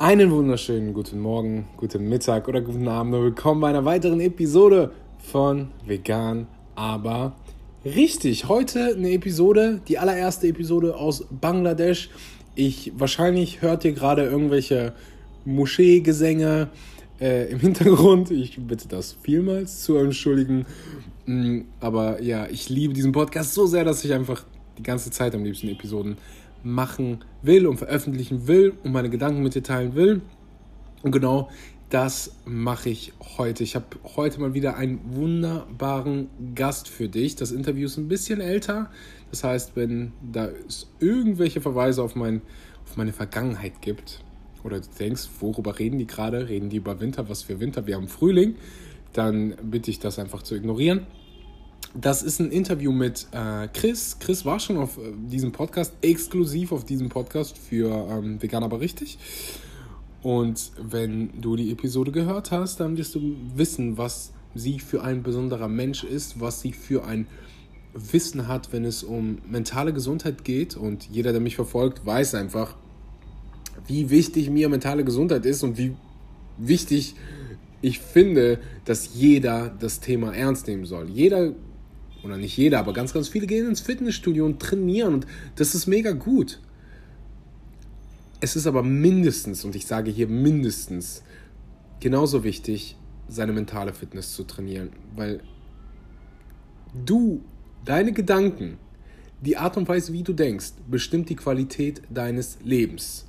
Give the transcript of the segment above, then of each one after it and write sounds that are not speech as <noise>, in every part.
Einen wunderschönen guten Morgen, guten Mittag oder guten Abend und willkommen bei einer weiteren Episode von Vegan, aber richtig. Heute eine Episode, die allererste Episode aus Bangladesch. Ich wahrscheinlich hört ihr gerade irgendwelche Moscheegesänge äh, im Hintergrund. Ich bitte das vielmals zu entschuldigen. Mm, aber ja, ich liebe diesen Podcast so sehr, dass ich einfach die ganze Zeit am liebsten Episoden machen will und veröffentlichen will und meine Gedanken mit dir teilen will. Und genau das mache ich heute. Ich habe heute mal wieder einen wunderbaren Gast für dich. Das Interview ist ein bisschen älter. Das heißt, wenn da es irgendwelche Verweise auf, mein, auf meine Vergangenheit gibt oder du denkst, worüber reden die gerade? Reden die über Winter? Was für Winter? Wir haben Frühling. Dann bitte ich das einfach zu ignorieren. Das ist ein Interview mit äh, Chris. Chris war schon auf äh, diesem Podcast, exklusiv auf diesem Podcast für ähm, Vegan aber richtig. Und wenn du die Episode gehört hast, dann wirst du wissen, was sie für ein besonderer Mensch ist, was sie für ein Wissen hat, wenn es um mentale Gesundheit geht. Und jeder, der mich verfolgt, weiß einfach, wie wichtig mir mentale Gesundheit ist und wie wichtig ich finde, dass jeder das Thema ernst nehmen soll. Jeder oder nicht jeder, aber ganz, ganz viele gehen ins Fitnessstudio und trainieren und das ist mega gut. Es ist aber mindestens, und ich sage hier mindestens, genauso wichtig, seine mentale Fitness zu trainieren, weil du, deine Gedanken, die Art und Weise, wie du denkst, bestimmt die Qualität deines Lebens.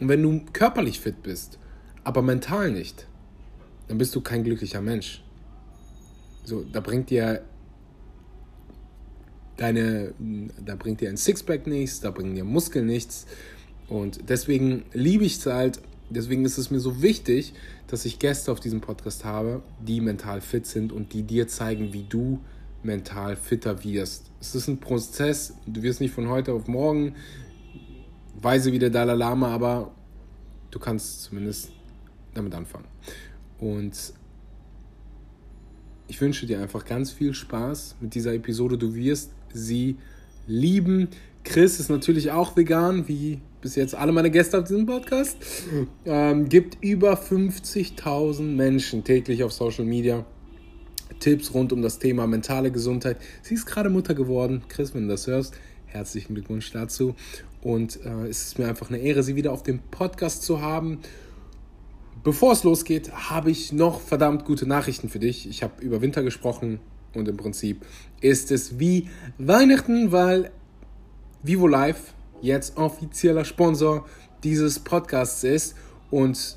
Und wenn du körperlich fit bist, aber mental nicht, dann bist du kein glücklicher Mensch. So, da bringt dir deine, da bringt dir ein Sixpack nichts, da bringen dir Muskeln nichts. Und deswegen liebe ich es halt, deswegen ist es mir so wichtig, dass ich Gäste auf diesem Podcast habe, die mental fit sind und die dir zeigen, wie du mental fitter wirst. Es ist ein Prozess, du wirst nicht von heute auf morgen weise wie der Dalai Lama, aber du kannst zumindest damit anfangen. Und ich wünsche dir einfach ganz viel Spaß mit dieser Episode. Du wirst sie lieben. Chris ist natürlich auch vegan, wie bis jetzt alle meine Gäste auf diesem Podcast. Ähm, gibt über 50.000 Menschen täglich auf Social Media Tipps rund um das Thema mentale Gesundheit. Sie ist gerade Mutter geworden. Chris, wenn du das hörst, herzlichen Glückwunsch dazu. Und äh, es ist mir einfach eine Ehre, sie wieder auf dem Podcast zu haben. Bevor es losgeht, habe ich noch verdammt gute Nachrichten für dich. Ich habe über Winter gesprochen und im Prinzip ist es wie Weihnachten, weil Vivo Live jetzt offizieller Sponsor dieses Podcasts ist und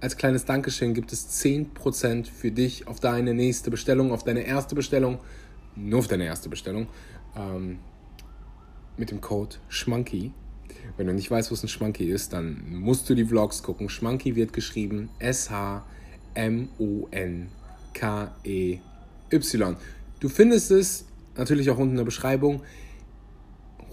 als kleines Dankeschön gibt es 10% für dich auf deine nächste Bestellung, auf deine erste Bestellung, nur auf deine erste Bestellung, ähm, mit dem Code SCHMANKY. Wenn du nicht weißt, was ein Schmanky ist, dann musst du die Vlogs gucken. Schmanky wird geschrieben S-H-M-O-N-K-E-Y. Du findest es natürlich auch unten in der Beschreibung.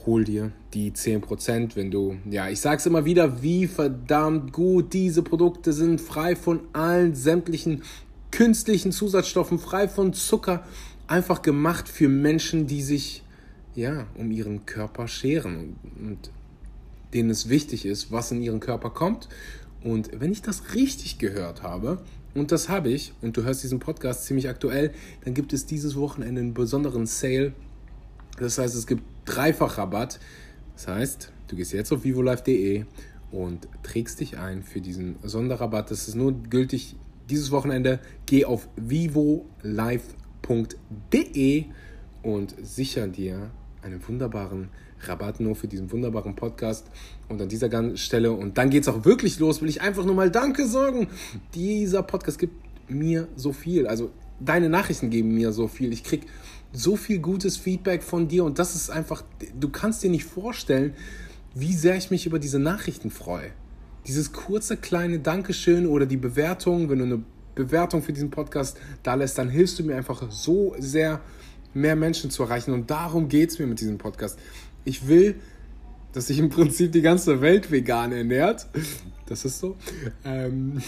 Hol dir die 10%, wenn du, ja, ich sag's immer wieder, wie verdammt gut diese Produkte sind, frei von allen sämtlichen künstlichen Zusatzstoffen, frei von Zucker, einfach gemacht für Menschen, die sich, ja, um ihren Körper scheren. Und denen es wichtig ist, was in ihren Körper kommt. Und wenn ich das richtig gehört habe, und das habe ich, und du hörst diesen Podcast ziemlich aktuell, dann gibt es dieses Wochenende einen besonderen Sale. Das heißt, es gibt dreifach Rabatt. Das heißt, du gehst jetzt auf vivolife.de und trägst dich ein für diesen Sonderrabatt. Das ist nur gültig dieses Wochenende. Geh auf vivolife.de und sicher dir einen wunderbaren Rabatt nur für diesen wunderbaren Podcast. Und an dieser Stelle, und dann geht es auch wirklich los, will ich einfach nur mal Danke sagen. Dieser Podcast gibt mir so viel. Also deine Nachrichten geben mir so viel. Ich kriege so viel gutes Feedback von dir und das ist einfach, du kannst dir nicht vorstellen, wie sehr ich mich über diese Nachrichten freue. Dieses kurze kleine Dankeschön oder die Bewertung, wenn du eine Bewertung für diesen Podcast da lässt, dann hilfst du mir einfach so sehr, mehr Menschen zu erreichen. Und darum geht es mir mit diesem Podcast ich will, dass sich im Prinzip die ganze Welt vegan ernährt. Das ist so. Ähm,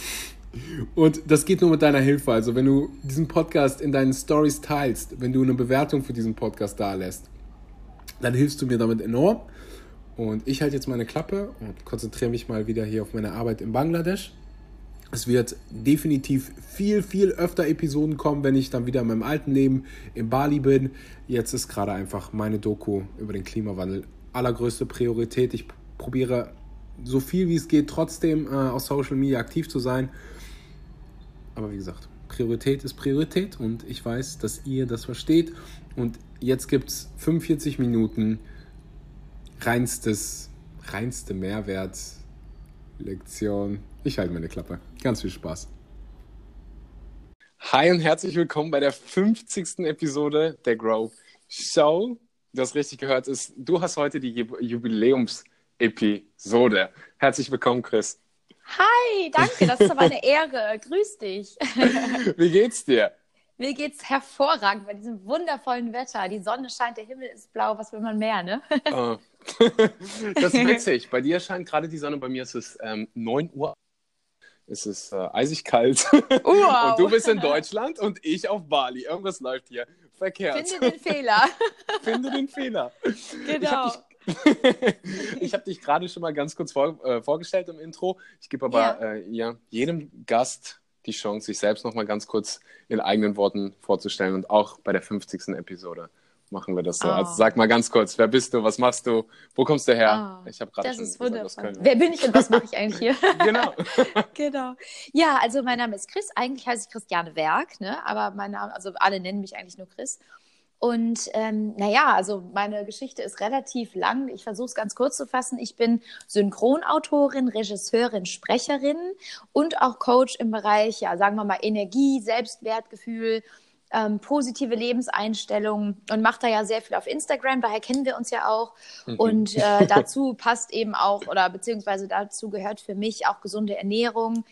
und das geht nur mit deiner Hilfe. Also wenn du diesen Podcast in deinen Stories teilst, wenn du eine Bewertung für diesen Podcast da lässt, dann hilfst du mir damit enorm. Und ich halte jetzt meine Klappe und konzentriere mich mal wieder hier auf meine Arbeit in Bangladesch. Es wird definitiv viel, viel öfter Episoden kommen, wenn ich dann wieder in meinem alten Leben in Bali bin. Jetzt ist gerade einfach meine Doku über den Klimawandel allergrößte Priorität. Ich probiere so viel wie es geht trotzdem äh, auf Social Media aktiv zu sein. Aber wie gesagt, Priorität ist Priorität und ich weiß, dass ihr das versteht. Und jetzt gibt es 45 Minuten reinstes, reinste Mehrwert-Lektion. Ich halte meine Klappe. Ganz viel Spaß. Hi und herzlich willkommen bei der 50. Episode der Grow Show. Du hast richtig gehört, ist, du hast heute die Jubiläums-Episode. Herzlich willkommen, Chris. Hi, danke, das ist aber eine Ehre. Grüß dich. <laughs> Wie geht's dir? Mir geht's hervorragend bei diesem wundervollen Wetter. Die Sonne scheint, der Himmel ist blau, was will man mehr, ne? Oh. <laughs> das ist witzig. Bei dir scheint gerade die Sonne, bei mir ist es ähm, 9 Uhr. Es ist äh, eisig kalt. Wow. <laughs> Und du bist in Deutschland und ich auf Bali. Irgendwas läuft hier verkehrt. Finde den Fehler. <laughs> Finde den Fehler. Genau. <laughs> Ich habe dich, gerade schon mal ganz kurz vor, äh, vorgestellt im Intro. Ich gebe aber ja. Äh, ja, jedem Gast die Chance, sich selbst noch mal ganz kurz in eigenen Worten vorzustellen und auch bei der 50. Episode machen wir das so. Oh. Also sag mal ganz kurz, wer bist du, was machst du, wo kommst du her? Oh, ich habe gerade schon ist gesagt, was können. Wer bin ich und was mache ich eigentlich hier? <laughs> genau. <laughs> genau. Ja, also mein Name ist Chris. Eigentlich heiße ich Christiane Werk, ne? aber mein Name, also alle nennen mich eigentlich nur Chris. Und ähm, naja, also meine Geschichte ist relativ lang. Ich versuche es ganz kurz zu fassen. Ich bin Synchronautorin, Regisseurin, Sprecherin und auch Coach im Bereich, ja, sagen wir mal, Energie, Selbstwertgefühl, ähm, positive Lebenseinstellung und mache da ja sehr viel auf Instagram, daher kennen wir uns ja auch. Mhm. Und äh, <laughs> dazu passt eben auch, oder beziehungsweise dazu gehört für mich auch gesunde Ernährung,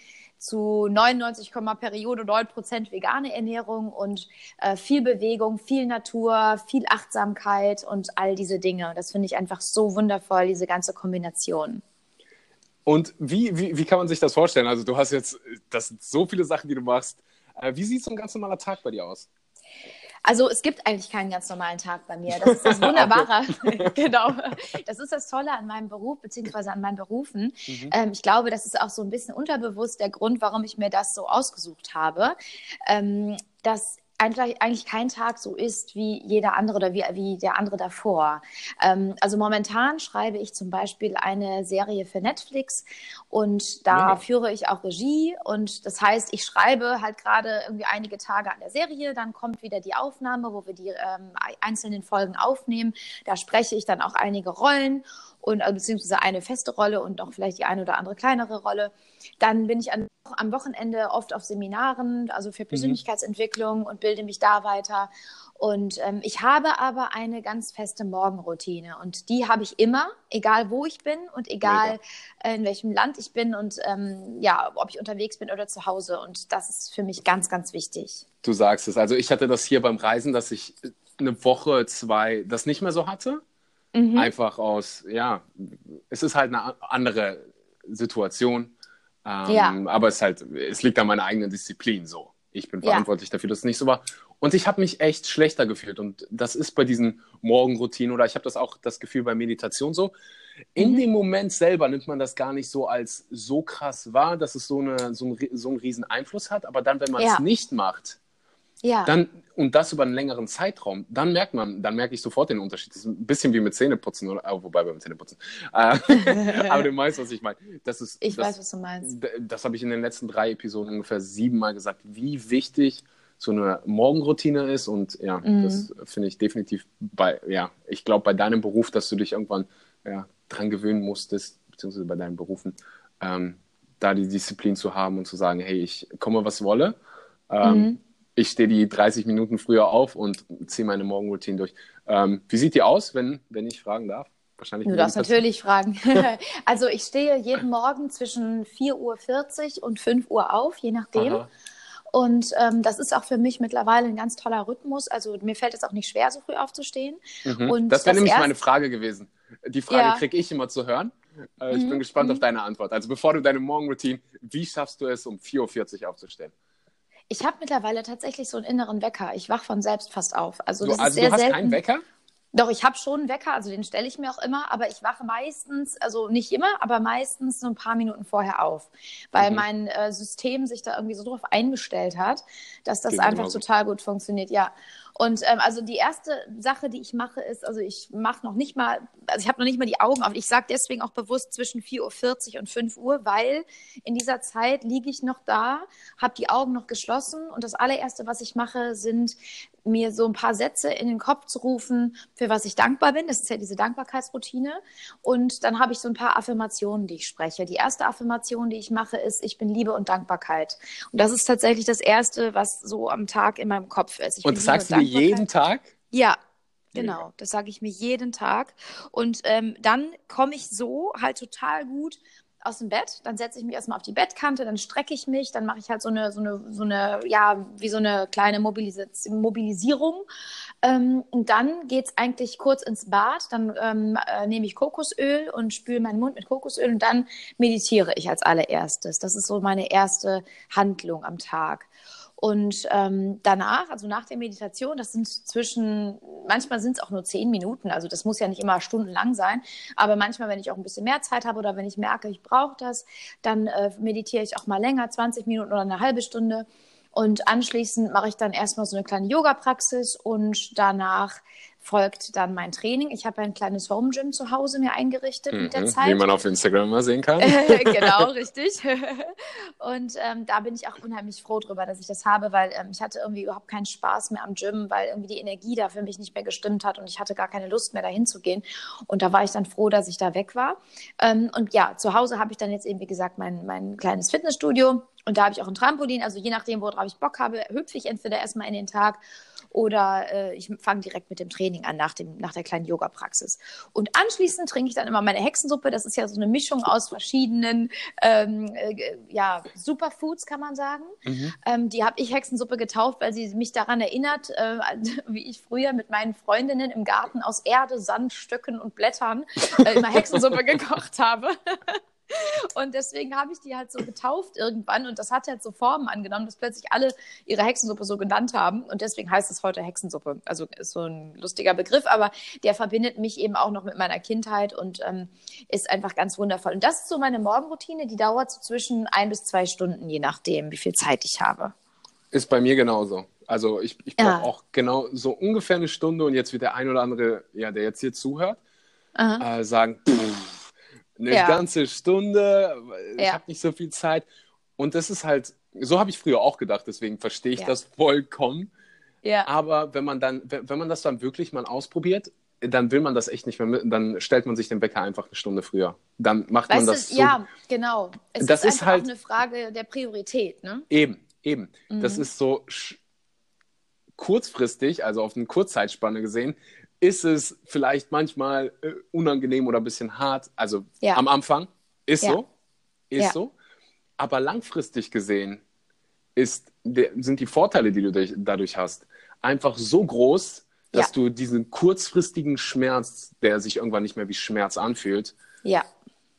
zu 99, Periode 9 Prozent vegane Ernährung und äh, viel Bewegung, viel Natur, viel Achtsamkeit und all diese Dinge. Das finde ich einfach so wundervoll, diese ganze Kombination. Und wie, wie, wie kann man sich das vorstellen? Also du hast jetzt, das sind so viele Sachen, die du machst. Äh, wie sieht so ein ganz normaler Tag bei dir aus? Also es gibt eigentlich keinen ganz normalen Tag bei mir. Das ist das <laughs> Wunderbare. <laughs> genau. Das ist das Tolle an meinem Beruf, beziehungsweise an meinen Berufen. Mhm. Ähm, ich glaube, das ist auch so ein bisschen unterbewusst der Grund, warum ich mir das so ausgesucht habe. Ähm, dass eigentlich kein Tag so ist wie jeder andere oder wie, wie der andere davor. Ähm, also momentan schreibe ich zum Beispiel eine Serie für Netflix und da ja. führe ich auch Regie und das heißt, ich schreibe halt gerade irgendwie einige Tage an der Serie, dann kommt wieder die Aufnahme, wo wir die ähm, einzelnen Folgen aufnehmen. Da spreche ich dann auch einige Rollen und also, beziehungsweise eine feste Rolle und auch vielleicht die eine oder andere kleinere Rolle. Dann bin ich an, am Wochenende oft auf Seminaren, also für mhm. Persönlichkeitsentwicklung mhm. und bilde mich da weiter. Und ähm, ich habe aber eine ganz feste Morgenroutine und die habe ich immer, egal wo ich bin und egal Mega. in welchem Land ich bin und ähm, ja, ob ich unterwegs bin oder zu Hause. Und das ist für mich ganz, ganz wichtig. Du sagst es. Also ich hatte das hier beim Reisen, dass ich eine Woche, zwei das nicht mehr so hatte. Mhm. Einfach aus, ja, es ist halt eine andere Situation. Ähm, ja. Aber es, halt, es liegt an meiner eigenen Disziplin so. Ich bin verantwortlich ja. dafür, dass es nicht so war. Und ich habe mich echt schlechter gefühlt. Und das ist bei diesen Morgenroutinen oder ich habe das auch das Gefühl bei Meditation so. In mhm. dem Moment selber nimmt man das gar nicht so als so krass wahr, dass es so, eine, so, ein, so einen riesen Einfluss hat. Aber dann, wenn man es ja. nicht macht, ja. Dann, und das über einen längeren Zeitraum, dann merkt man, dann merke ich sofort den Unterschied. Das ist ein bisschen wie mit Zähneputzen, oder, oh, wobei beim Zähneputzen. Äh, <laughs> aber du weißt, was ich meine. Das ist, ich das, weiß, was du meinst. Das, das habe ich in den letzten drei Episoden ungefähr siebenmal gesagt, wie wichtig so eine Morgenroutine ist. Und ja, mhm. das finde ich definitiv bei, ja, ich glaube bei deinem Beruf, dass du dich irgendwann ja, dran gewöhnen musstest, beziehungsweise bei deinen Berufen, ähm, da die Disziplin zu haben und zu sagen, hey, ich komme, was wolle. Ähm, mhm ich stehe die 30 Minuten früher auf und ziehe meine Morgenroutine durch. Ähm, wie sieht die aus, wenn, wenn ich fragen darf? Wahrscheinlich du darfst natürlich fragen. <laughs> also ich stehe jeden Morgen zwischen 4.40 Uhr und 5 Uhr auf, je nachdem. Aha. Und ähm, das ist auch für mich mittlerweile ein ganz toller Rhythmus. Also mir fällt es auch nicht schwer, so früh aufzustehen. Mhm. Und das wäre nämlich erst... meine Frage gewesen. Die Frage ja. kriege ich immer zu hören. Äh, ich mhm. bin gespannt mhm. auf deine Antwort. Also bevor du deine Morgenroutine, wie schaffst du es, um 4.40 Uhr aufzustehen? Ich habe mittlerweile tatsächlich so einen inneren Wecker. Ich wach von selbst fast auf. Also, das du, also ist sehr du hast selten. keinen Wecker? Doch, ich habe schon einen Wecker, also den stelle ich mir auch immer, aber ich wache meistens, also nicht immer, aber meistens so ein paar Minuten vorher auf, weil mhm. mein äh, System sich da irgendwie so drauf eingestellt hat, dass das Geht einfach total gut funktioniert, ja. Und ähm, also die erste Sache, die ich mache, ist, also ich mache noch nicht mal, also ich habe noch nicht mal die Augen auf. Ich sage deswegen auch bewusst zwischen 4.40 Uhr und 5 Uhr, weil in dieser Zeit liege ich noch da, habe die Augen noch geschlossen und das allererste, was ich mache, sind mir so ein paar Sätze in den Kopf zu rufen, für was ich dankbar bin. Das ist ja diese Dankbarkeitsroutine. Und dann habe ich so ein paar Affirmationen, die ich spreche. Die erste Affirmation, die ich mache, ist, ich bin Liebe und Dankbarkeit. Und das ist tatsächlich das Erste, was so am Tag in meinem Kopf ist. Ich und das sagst du jeden Tag? Ja, Genau, das sage ich mir jeden Tag. Und ähm, dann komme ich so halt total gut aus dem Bett, dann setze ich mich erstmal auf die Bettkante, dann strecke ich mich, dann mache ich halt so eine, so eine, so eine, ja, wie so eine kleine Mobilis Mobilisierung. Ähm, und dann geht es eigentlich kurz ins Bad, dann ähm, äh, nehme ich Kokosöl und spüle meinen Mund mit Kokosöl und dann meditiere ich als allererstes. Das ist so meine erste Handlung am Tag. Und ähm, danach, also nach der Meditation, das sind zwischen, manchmal sind es auch nur zehn Minuten, also das muss ja nicht immer stundenlang sein, aber manchmal, wenn ich auch ein bisschen mehr Zeit habe oder wenn ich merke, ich brauche das, dann äh, meditiere ich auch mal länger, 20 Minuten oder eine halbe Stunde. Und anschließend mache ich dann erstmal so eine kleine Yoga-Praxis und danach folgt dann mein Training. Ich habe ein kleines Home Gym zu Hause mir eingerichtet mhm, mit der mhm, Zeit. Wie man auf Instagram mal sehen kann. <laughs> <laughs> genau, richtig. <laughs> Und ähm, da bin ich auch unheimlich froh drüber, dass ich das habe, weil ähm, ich hatte irgendwie überhaupt keinen Spaß mehr am Gym, weil irgendwie die Energie da für mich nicht mehr gestimmt hat und ich hatte gar keine Lust mehr dahin zu gehen. Und da war ich dann froh, dass ich da weg war. Ähm, und ja, zu Hause habe ich dann jetzt eben, wie gesagt, mein, mein kleines Fitnessstudio. Und da habe ich auch ein Trampolin. Also je nachdem, worauf ich Bock habe, hüpfe ich entweder erstmal in den Tag oder äh, ich fange direkt mit dem Training an nach, dem, nach der kleinen Yoga-Praxis. Und anschließend trinke ich dann immer meine Hexensuppe. Das ist ja so eine Mischung aus verschiedenen ähm, äh, ja, Superfoods, kann man sagen. Mhm. Ähm, die habe ich Hexensuppe getauft, weil sie mich daran erinnert, äh, <laughs> wie ich früher mit meinen Freundinnen im Garten aus Erde, Sand, Stöcken und Blättern äh, immer Hexensuppe <laughs> gekocht habe. <laughs> Und deswegen habe ich die halt so getauft irgendwann und das hat halt so Formen angenommen, dass plötzlich alle ihre Hexensuppe so genannt haben und deswegen heißt es heute Hexensuppe. Also ist so ein lustiger Begriff, aber der verbindet mich eben auch noch mit meiner Kindheit und ähm, ist einfach ganz wundervoll. Und das ist so meine Morgenroutine, die dauert so zwischen ein bis zwei Stunden, je nachdem, wie viel Zeit ich habe. Ist bei mir genauso. Also ich, ich brauche ja. auch genau so ungefähr eine Stunde und jetzt wird der ein oder andere, ja, der jetzt hier zuhört, äh, sagen, pff, eine ja. ganze Stunde, ich ja. habe nicht so viel Zeit. Und das ist halt, so habe ich früher auch gedacht, deswegen verstehe ich ja. das vollkommen. Ja. Aber wenn man dann, wenn man das dann wirklich mal ausprobiert, dann will man das echt nicht mehr mit, dann stellt man sich den Wecker einfach eine Stunde früher. Dann macht weißt man das. Du, so, ja, genau. Es das ist, ist halt eine Frage der Priorität, ne? Eben, eben. Mhm. Das ist so kurzfristig, also auf eine Kurzzeitspanne gesehen, ist es vielleicht manchmal äh, unangenehm oder ein bisschen hart. Also ja. am Anfang ist ja. so, ist ja. so. Aber langfristig gesehen ist, der, sind die Vorteile, die du durch, dadurch hast, einfach so groß, dass du diesen kurzfristigen Schmerz, der sich irgendwann nicht mehr wie Schmerz anfühlt,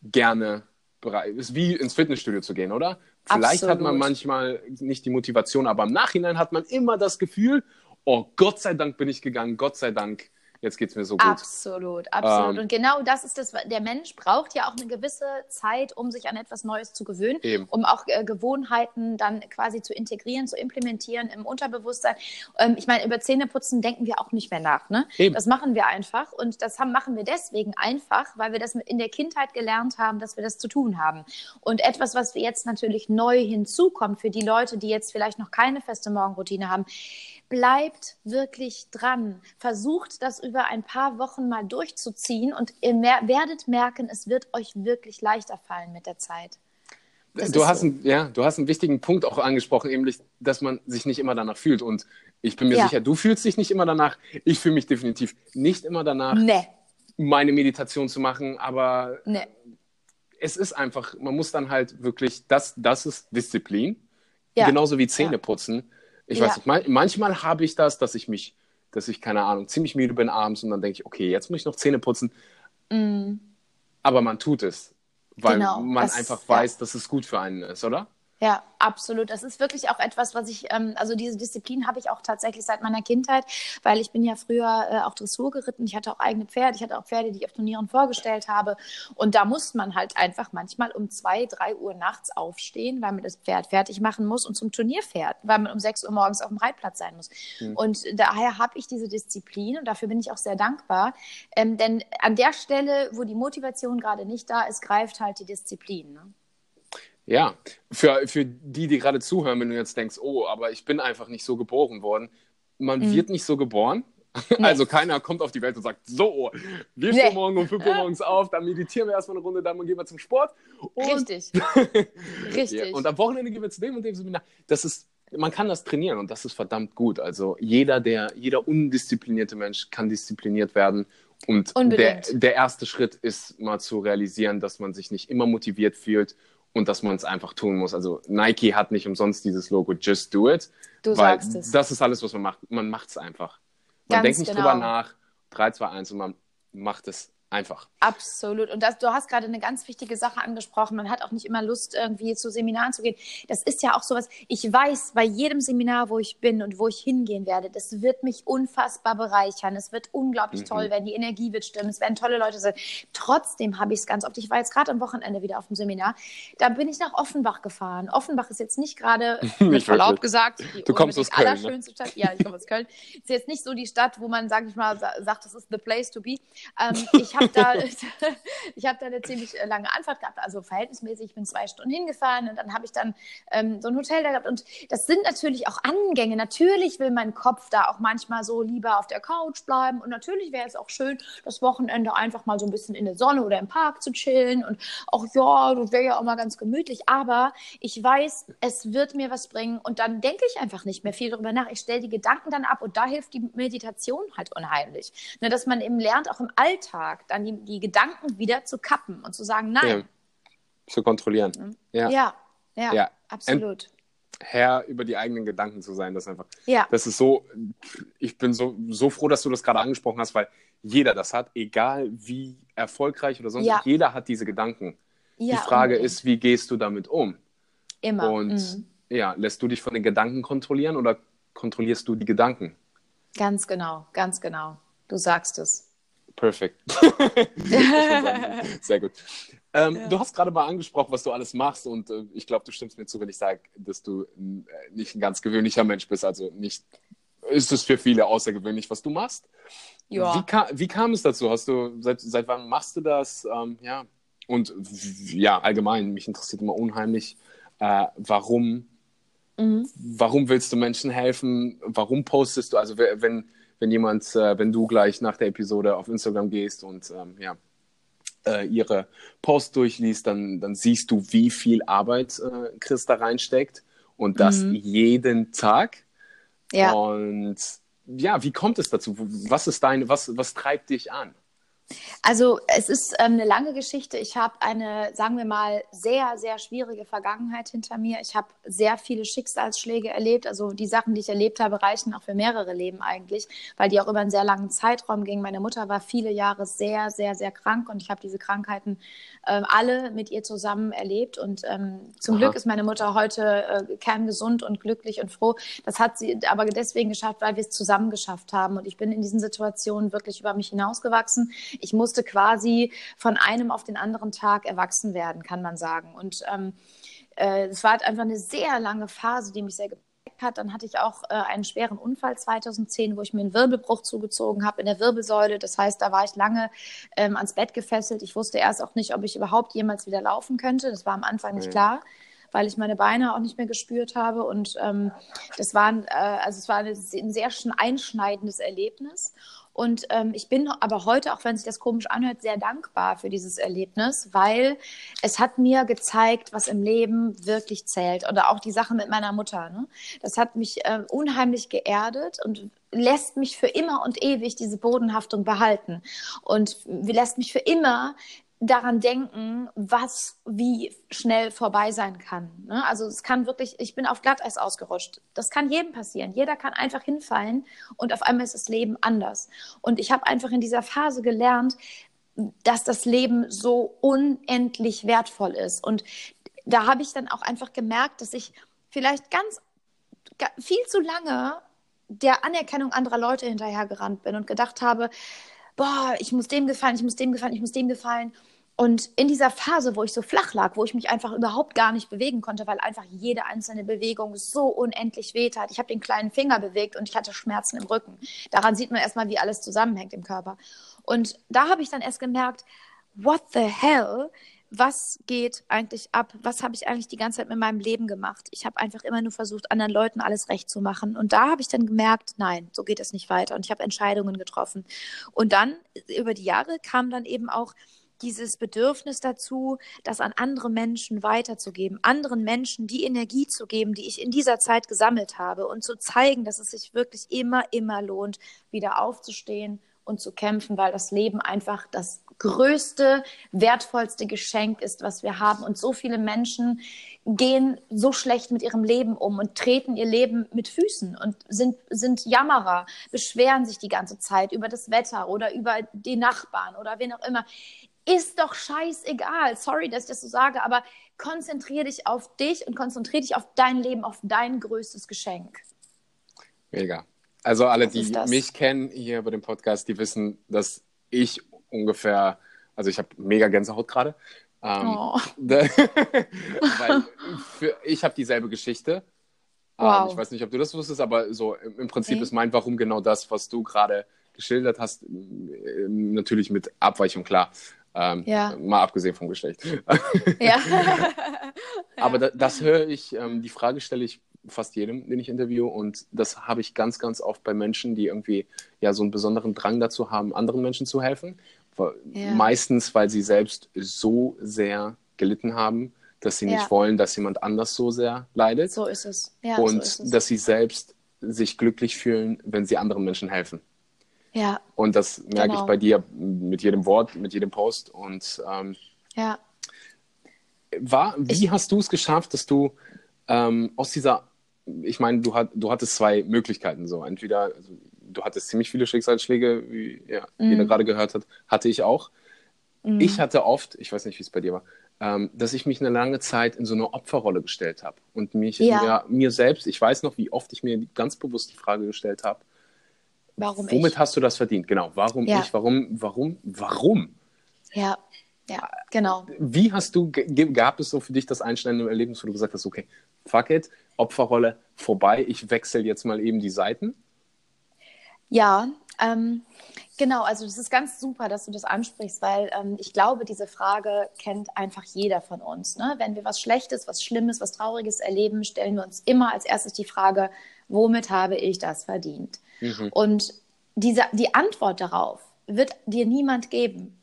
gerne bereit ist, wie ins Fitnessstudio zu gehen, oder? Vielleicht Absolut. hat man manchmal nicht die Motivation, aber im Nachhinein hat man immer das Gefühl, oh Gott sei Dank bin ich gegangen, Gott sei Dank jetzt geht es mir so gut. Absolut, absolut. Ähm, und genau das ist das, der Mensch braucht ja auch eine gewisse Zeit, um sich an etwas Neues zu gewöhnen, eben. um auch äh, Gewohnheiten dann quasi zu integrieren, zu implementieren im Unterbewusstsein. Ähm, ich meine, über Zähneputzen denken wir auch nicht mehr nach. Ne? Eben. Das machen wir einfach und das haben, machen wir deswegen einfach, weil wir das in der Kindheit gelernt haben, dass wir das zu tun haben. Und etwas, was jetzt natürlich neu hinzukommt für die Leute, die jetzt vielleicht noch keine feste Morgenroutine haben, bleibt wirklich dran. Versucht das über ein paar Wochen mal durchzuziehen und ihr mer werdet merken, es wird euch wirklich leichter fallen mit der Zeit. du hast, so. einen, ja, du hast einen wichtigen Punkt auch angesprochen, nämlich, dass man sich nicht immer danach fühlt. Und ich bin mir ja. sicher, du fühlst dich nicht immer danach. Ich fühle mich definitiv nicht immer danach, nee. meine Meditation zu machen. Aber nee. es ist einfach, man muss dann halt wirklich, das, das ist Disziplin. Ja. Genauso wie Zähneputzen. Ja. Ich weiß nicht, man, manchmal habe ich das, dass ich mich, dass ich, keine Ahnung, ziemlich müde bin abends und dann denke ich, okay, jetzt muss ich noch Zähne putzen. Mm. Aber man tut es, weil genau, man das, einfach weiß, ja. dass es gut für einen ist, oder? Ja, absolut. Das ist wirklich auch etwas, was ich, ähm, also diese Disziplin habe ich auch tatsächlich seit meiner Kindheit, weil ich bin ja früher äh, auch Dressur geritten. Ich hatte auch eigene Pferde. Ich hatte auch Pferde, die ich auf Turnieren vorgestellt habe. Und da muss man halt einfach manchmal um zwei, drei Uhr nachts aufstehen, weil man das Pferd fertig machen muss und zum Turnier fährt, weil man um sechs Uhr morgens auf dem Reitplatz sein muss. Mhm. Und daher habe ich diese Disziplin und dafür bin ich auch sehr dankbar. Ähm, denn an der Stelle, wo die Motivation gerade nicht da ist, greift halt die Disziplin. Ne? Ja, für, für die, die gerade zuhören, wenn du jetzt denkst, oh, aber ich bin einfach nicht so geboren worden. Man mhm. wird nicht so geboren. Nee. <laughs> Also keiner kommt auf die Welt und sagt, so, wir stehen nee. morgen um 5 Uhr morgens auf, dann meditieren wir erstmal eine Runde, dann gehen wir zum Sport. Und Richtig. <laughs> Richtig. Ja, und am Wochenende gehen wir zu dem und dem Seminar. Das ist, man kann das trainieren und das ist verdammt gut. Also jeder, der, jeder undisziplinierte Mensch kann diszipliniert werden. Und der, der erste Schritt ist mal zu realisieren, dass man sich nicht immer motiviert fühlt und dass man es einfach tun muss. Also Nike hat nicht umsonst dieses Logo Just Do It. Du weil sagst es. Das ist alles, was man macht. Man macht es einfach. Man Ganz denkt nicht genau. drüber nach. 3, 2, 1 und man macht es einfach. Absolut. Und das, du hast gerade eine ganz wichtige Sache angesprochen. Man hat auch nicht immer Lust, irgendwie zu Seminaren zu gehen. Das ist ja auch sowas. Ich weiß, bei jedem Seminar, wo ich bin und wo ich hingehen werde, das wird mich unfassbar bereichern. Es wird unglaublich mhm. toll werden. Die Energie wird stimmen. Es werden tolle Leute sein. Trotzdem habe ich es ganz oft. Ich war jetzt gerade am Wochenende wieder auf dem Seminar. Da bin ich nach Offenbach gefahren. Offenbach ist jetzt nicht gerade, <laughs> mit Verlaub gesagt, die du kommst aus Köln, ne? allerschönste ne? Stadt. Ja, ich komme aus Köln. Ist jetzt nicht so die Stadt, wo man, sag ich mal, sagt, das ist the place to be. Ähm, ich habe <laughs> habe da, <laughs> <laughs> ich hab da eine ziemlich äh, lange Anfahrt gehabt, also verhältnismäßig. Ich bin zwei Stunden hingefahren und dann habe ich dann ähm, so ein Hotel da gehabt. Und das sind natürlich auch Angänge. Natürlich will mein Kopf da auch manchmal so lieber auf der Couch bleiben. Und natürlich wäre es auch schön, das Wochenende einfach mal so ein bisschen in der Sonne oder im Park zu chillen. Und auch, ja, das wäre ja auch mal ganz gemütlich. Aber ich weiß, es wird mir was bringen. Und dann denke ich einfach nicht mehr viel darüber nach. Ich stelle die Gedanken dann ab. Und da hilft die Meditation halt unheimlich. Ne, dass man eben lernt, auch im Alltag, dann die, die Gedanken wieder zu kappen und zu sagen, nein. Ja. Zu kontrollieren. Mhm. Ja, ja, ja, ja. absolut. Herr über die eigenen Gedanken zu sein, das ist einfach. Ja. Das ist so, ich bin so, so froh, dass du das gerade angesprochen hast, weil jeder das hat, egal wie erfolgreich oder sonst, ja. jeder hat diese Gedanken. Ja, die Frage unbedingt. ist, wie gehst du damit um? Immer. Und mhm. ja, lässt du dich von den Gedanken kontrollieren oder kontrollierst du die Gedanken? Ganz genau, ganz genau. Du sagst es. Perfekt. <laughs> Sehr gut. Ähm, ja. Du hast gerade mal angesprochen, was du alles machst und äh, ich glaube, du stimmst mir zu, wenn ich sage, dass du äh, nicht ein ganz gewöhnlicher Mensch bist. Also nicht ist es für viele außergewöhnlich, was du machst. Ja. Wie, kam, wie kam es dazu? Hast du seit, seit wann machst du das? Ähm, ja und ja allgemein mich interessiert immer unheimlich, äh, warum mhm. warum willst du Menschen helfen? Warum postest du? Also wenn wenn jemand, äh, wenn du gleich nach der Episode auf Instagram gehst und ähm, ja, äh, ihre Post durchliest, dann, dann siehst du, wie viel Arbeit äh, Chris da reinsteckt und das mhm. jeden Tag. Ja. Und ja, wie kommt es dazu? Was ist deine, was, was treibt dich an? Also es ist ähm, eine lange Geschichte. Ich habe eine, sagen wir mal, sehr, sehr schwierige Vergangenheit hinter mir. Ich habe sehr viele Schicksalsschläge erlebt. Also die Sachen, die ich erlebt habe, reichen auch für mehrere Leben eigentlich, weil die auch über einen sehr langen Zeitraum gingen. Meine Mutter war viele Jahre sehr, sehr, sehr krank und ich habe diese Krankheiten äh, alle mit ihr zusammen erlebt. Und ähm, zum Aha. Glück ist meine Mutter heute äh, kerngesund und glücklich und froh. Das hat sie aber deswegen geschafft, weil wir es zusammen geschafft haben. Und ich bin in diesen Situationen wirklich über mich hinausgewachsen ich musste quasi von einem auf den anderen Tag erwachsen werden, kann man sagen. Und ähm, äh, es war halt einfach eine sehr lange Phase, die mich sehr geprägt hat. Dann hatte ich auch äh, einen schweren Unfall 2010, wo ich mir einen Wirbelbruch zugezogen habe in der Wirbelsäule. Das heißt, da war ich lange ähm, ans Bett gefesselt. Ich wusste erst auch nicht, ob ich überhaupt jemals wieder laufen könnte. Das war am Anfang nicht klar weil ich meine Beine auch nicht mehr gespürt habe. Und ähm, das war, äh, also es war ein sehr einschneidendes Erlebnis. Und ähm, ich bin aber heute, auch wenn sich das komisch anhört, sehr dankbar für dieses Erlebnis, weil es hat mir gezeigt, was im Leben wirklich zählt. Oder auch die Sache mit meiner Mutter. Ne? Das hat mich äh, unheimlich geerdet und lässt mich für immer und ewig diese Bodenhaftung behalten und lässt mich für immer daran denken, was wie schnell vorbei sein kann. Ne? Also es kann wirklich, ich bin auf Glatteis ausgerutscht. Das kann jedem passieren. Jeder kann einfach hinfallen und auf einmal ist das Leben anders. Und ich habe einfach in dieser Phase gelernt, dass das Leben so unendlich wertvoll ist. Und da habe ich dann auch einfach gemerkt, dass ich vielleicht ganz viel zu lange der Anerkennung anderer Leute hinterhergerannt bin und gedacht habe, boah, ich muss dem gefallen, ich muss dem gefallen, ich muss dem gefallen. Und in dieser Phase, wo ich so flach lag, wo ich mich einfach überhaupt gar nicht bewegen konnte, weil einfach jede einzelne Bewegung so unendlich weht hat. Ich habe den kleinen Finger bewegt und ich hatte Schmerzen im Rücken. Daran sieht man erstmal, wie alles zusammenhängt im Körper. Und da habe ich dann erst gemerkt, what the hell? was geht eigentlich ab? Was habe ich eigentlich die ganze Zeit mit meinem Leben gemacht? Ich habe einfach immer nur versucht, anderen Leuten alles recht zu machen. Und da habe ich dann gemerkt, nein, so geht es nicht weiter. Und ich habe Entscheidungen getroffen. Und dann über die Jahre kam dann eben auch dieses Bedürfnis dazu, das an andere Menschen weiterzugeben, anderen Menschen die Energie zu geben, die ich in dieser Zeit gesammelt habe und zu zeigen, dass es sich wirklich immer, immer lohnt, wieder aufzustehen und zu kämpfen, weil das Leben einfach das größte, wertvollste Geschenk ist, was wir haben. Und so viele Menschen gehen so schlecht mit ihrem Leben um und treten ihr Leben mit Füßen und sind, sind Jammerer, beschweren sich die ganze Zeit über das Wetter oder über die Nachbarn oder wen auch immer. Ist doch scheißegal. Sorry, dass ich das so sage, aber konzentriere dich auf dich und konzentriere dich auf dein Leben, auf dein größtes Geschenk. Mega. Also alle, die mich kennen hier über den Podcast, die wissen, dass ich ungefähr, also ich habe mega Gänsehaut gerade. Ähm, oh. <laughs> weil für, ich habe dieselbe Geschichte. Ähm, wow. Ähm, ich weiß nicht, ob du das wusstest, aber so im, im Prinzip okay. ist mein Warum genau das, was du gerade geschildert hast, natürlich mit Abweichung klar. Ähm, ja. Mal abgesehen vom Geschlecht. ja. <laughs> Aber da, das höre ich, ähm, die Frage stelle ich fast jedem, den ich interviewe. Und das habe ich ganz, ganz oft bei Menschen, die irgendwie ja so einen besonderen Drang dazu haben, anderen Menschen zu helfen. Ja. Meistens, weil sie selbst so sehr gelitten haben, dass sie ja. nicht wollen, dass jemand anders so sehr leidet. So ist es. Ja, und so es. dass sie selbst sich glücklich fühlen, wenn sie anderen Menschen helfen. Ja. Und das merke genau. ich bei dir mit jedem Wort, mit jedem Post. Und ähm, ja. War, wie ich, hast du es geschafft, dass du ähm, aus dieser ich meine, du, hat, du hattest zwei Möglichkeiten so. Entweder, also, du hattest ziemlich viele Schicksalsschläge, wie ja, mm. jeder gerade gehört hat, hatte ich auch. Mm. Ich hatte oft, ich weiß nicht, wie es bei dir war, ähm, dass ich mich eine lange Zeit in so eine Opferrolle gestellt habe. Und mich ja. mir, mir, selbst, ich weiß noch, wie oft ich mir ganz bewusst die Frage gestellt habe, warum womit ich? hast du das verdient? Genau, warum ja. ich, warum, warum, warum? Ja. Ja, genau. Wie hast du, gab es so für dich das einschneidende Erlebnis, wo du gesagt hast, okay, fuck it, Opferrolle vorbei, ich wechsle jetzt mal eben die Seiten? Ja, ähm, genau, also das ist ganz super, dass du das ansprichst, weil ähm, ich glaube, diese Frage kennt einfach jeder von uns. Ne? Wenn wir was Schlechtes, was Schlimmes, was Trauriges erleben, stellen wir uns immer als erstes die Frage, womit habe ich das verdient? Mhm. Und diese, die Antwort darauf wird dir niemand geben.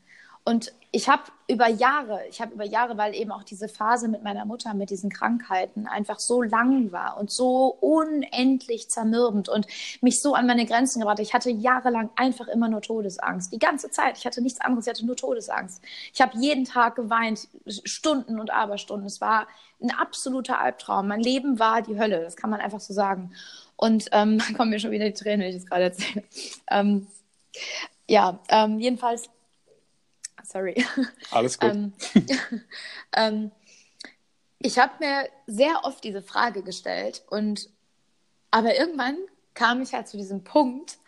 Und ich habe über Jahre, ich habe über Jahre, weil eben auch diese Phase mit meiner Mutter mit diesen Krankheiten einfach so lang war und so unendlich zermürbend und mich so an meine Grenzen gebracht. Ich hatte jahrelang einfach immer nur Todesangst. Die ganze Zeit. Ich hatte nichts anderes, ich hatte nur Todesangst. Ich habe jeden Tag geweint, Stunden und Aberstunden. Es war ein absoluter Albtraum. Mein Leben war die Hölle, das kann man einfach so sagen. Und ähm, <laughs> kommen mir schon wieder die Tränen, wenn ich das gerade erzähle. Ähm, ja, ähm, jedenfalls sorry. <laughs> Alles gut. ähm, <laughs> ähm, ich habe mir sehr oft diese Frage gestellt und aber irgendwann kam ich halt zu diesem Punkt,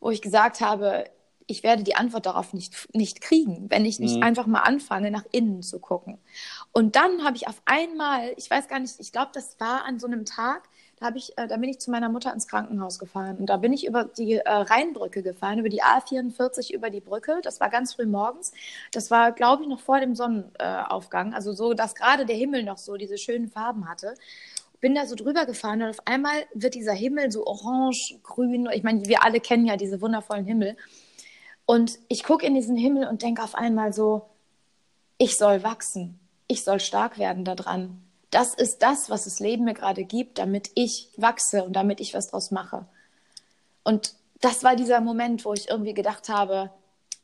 wo ich gesagt habe, ich werde die Antwort darauf nicht, nicht kriegen, wenn ich nicht mhm. einfach mal anfange, nach innen zu gucken. Und dann habe ich auf einmal, ich weiß gar nicht, ich glaube, das war an so einem Tag, habe ich, äh, da bin ich zu meiner Mutter ins Krankenhaus gefahren. Und da bin ich über die äh, Rheinbrücke gefahren, über die A44 über die Brücke. Das war ganz früh morgens. Das war, glaube ich, noch vor dem Sonnenaufgang. also so, dass gerade der Himmel noch so diese schönen Farben hatte. Bin da so drüber gefahren und auf einmal wird dieser Himmel so orange, grün. Ich meine, wir alle kennen ja diese wundervollen Himmel. Und ich gucke in diesen Himmel und denke auf einmal so, ich soll wachsen. Ich soll stark werden daran das ist das, was das Leben mir gerade gibt, damit ich wachse und damit ich was draus mache. Und das war dieser Moment, wo ich irgendwie gedacht habe,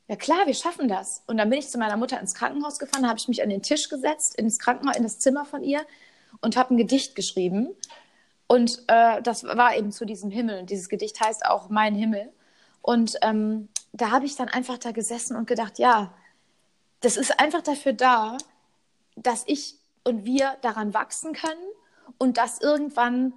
ja klar, wir schaffen das. Und dann bin ich zu meiner Mutter ins Krankenhaus gefahren, habe ich mich an den Tisch gesetzt, ins Krankenhaus, in das Zimmer von ihr und habe ein Gedicht geschrieben. Und äh, das war eben zu diesem Himmel. Und dieses Gedicht heißt auch Mein Himmel. Und ähm, da habe ich dann einfach da gesessen und gedacht, ja, das ist einfach dafür da, dass ich und wir daran wachsen können und das irgendwann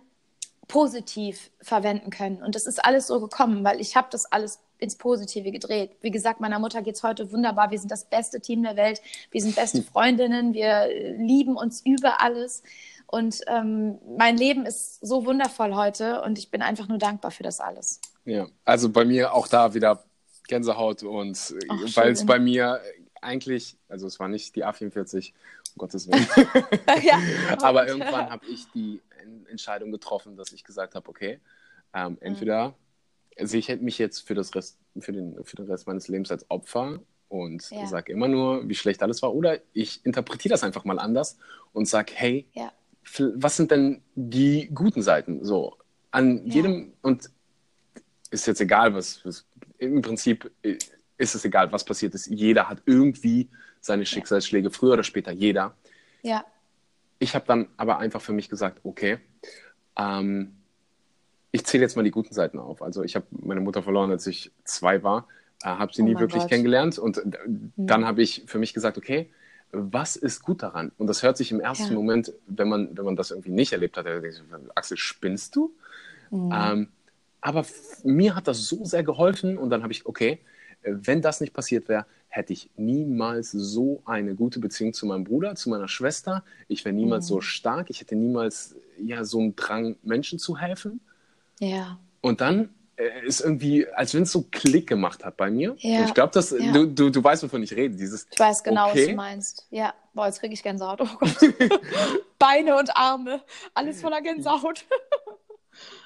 positiv verwenden können. Und das ist alles so gekommen, weil ich habe das alles ins Positive gedreht. Wie gesagt, meiner Mutter geht es heute wunderbar. Wir sind das beste Team der Welt. Wir sind beste <laughs> Freundinnen. Wir lieben uns über alles. Und ähm, mein Leben ist so wundervoll heute und ich bin einfach nur dankbar für das alles. Ja, also bei mir auch da wieder Gänsehaut und weil es bei mir eigentlich, also es war nicht die A44, um Gottes Willen, <laughs> ja, <laughs> aber irgendwann habe ich die Entscheidung getroffen, dass ich gesagt habe, okay, ähm, entweder mhm. sehe ich mich jetzt für, das Rest, für, den, für den Rest meines Lebens als Opfer und ja. sage immer nur, wie schlecht alles war, oder ich interpretiere das einfach mal anders und sage, hey, ja. was sind denn die guten Seiten? So, an ja. jedem, und ist jetzt egal, was, was, im Prinzip ist es egal, was passiert ist. Jeder hat irgendwie seine Schicksalsschläge, früher oder später, jeder. Ja. Ich habe dann aber einfach für mich gesagt, okay, ähm, ich zähle jetzt mal die guten Seiten auf. Also ich habe meine Mutter verloren, als ich zwei war, äh, habe sie oh nie wirklich Gott. kennengelernt und äh, mhm. dann habe ich für mich gesagt, okay, was ist gut daran? Und das hört sich im ersten ja. Moment, wenn man, wenn man das irgendwie nicht erlebt hat, denkt, Axel, spinnst du? Mhm. Ähm, aber mir hat das so sehr geholfen und dann habe ich, okay, wenn das nicht passiert wäre, hätte ich niemals so eine gute Beziehung zu meinem Bruder, zu meiner Schwester. Ich wäre niemals mhm. so stark. Ich hätte niemals ja so einen Drang, Menschen zu helfen. Ja. Und dann äh, ist irgendwie, als wenn es so Klick gemacht hat bei mir. Ja. Und ich glaube, ja. du, du, du weißt, wovon ich rede. Dieses, ich weiß genau, okay. was du meinst. Ja, boah, jetzt kriege ich Gänsehaut. Oh Gott. <laughs> Beine und Arme, alles voller Gänsehaut.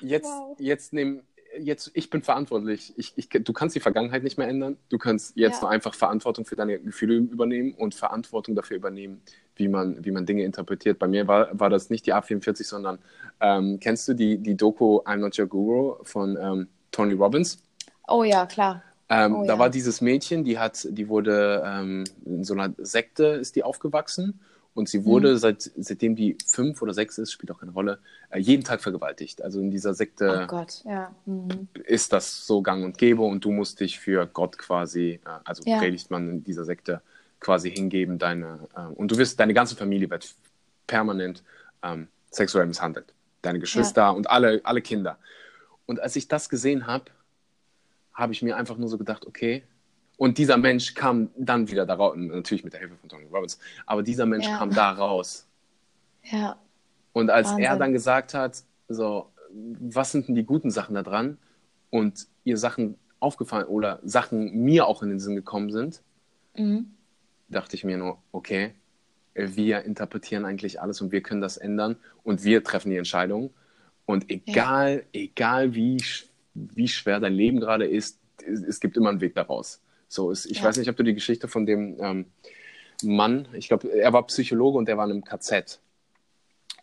jetzt, <laughs> wow. jetzt nehmen jetzt, ich bin verantwortlich. Ich, ich, du kannst die Vergangenheit nicht mehr ändern. Du kannst jetzt ja. nur einfach Verantwortung für deine Gefühle übernehmen und Verantwortung dafür übernehmen, wie man, wie man Dinge interpretiert. Bei mir war, war das nicht die A44, sondern ähm, kennst du die, die Doku I'm Not Your Guru von ähm, Tony Robbins? Oh ja, klar. Ähm, oh, da ja. war dieses Mädchen, die hat, die wurde ähm, in so einer Sekte ist die aufgewachsen und sie wurde, mhm. seit, seitdem die fünf oder sechs ist, spielt auch keine Rolle, äh, jeden Tag vergewaltigt. Also in dieser Sekte oh Gott, ja. mhm. ist das so gang und gäbe und du musst dich für Gott quasi, äh, also ja. predigt man in dieser Sekte, quasi hingeben. Deine, äh, und du wirst, deine ganze Familie wird permanent ähm, sexuell misshandelt. Deine Geschwister ja. und alle, alle Kinder. Und als ich das gesehen habe, habe ich mir einfach nur so gedacht, okay, und dieser Mensch kam dann wieder da raus, natürlich mit der Hilfe von Tony Robbins, aber dieser Mensch ja. kam da raus. Ja. Und als Wahnsinn. er dann gesagt hat, so, was sind denn die guten Sachen da dran? Und ihr Sachen aufgefallen oder Sachen mir auch in den Sinn gekommen sind, mhm. dachte ich mir nur, okay, wir interpretieren eigentlich alles und wir können das ändern und wir treffen die Entscheidung. Und egal, ja. egal wie, wie schwer dein Leben gerade ist, es gibt immer einen Weg daraus. So ist, ich ja. weiß nicht, ob du die Geschichte von dem ähm, Mann, ich glaube, er war Psychologe und er war in einem KZ.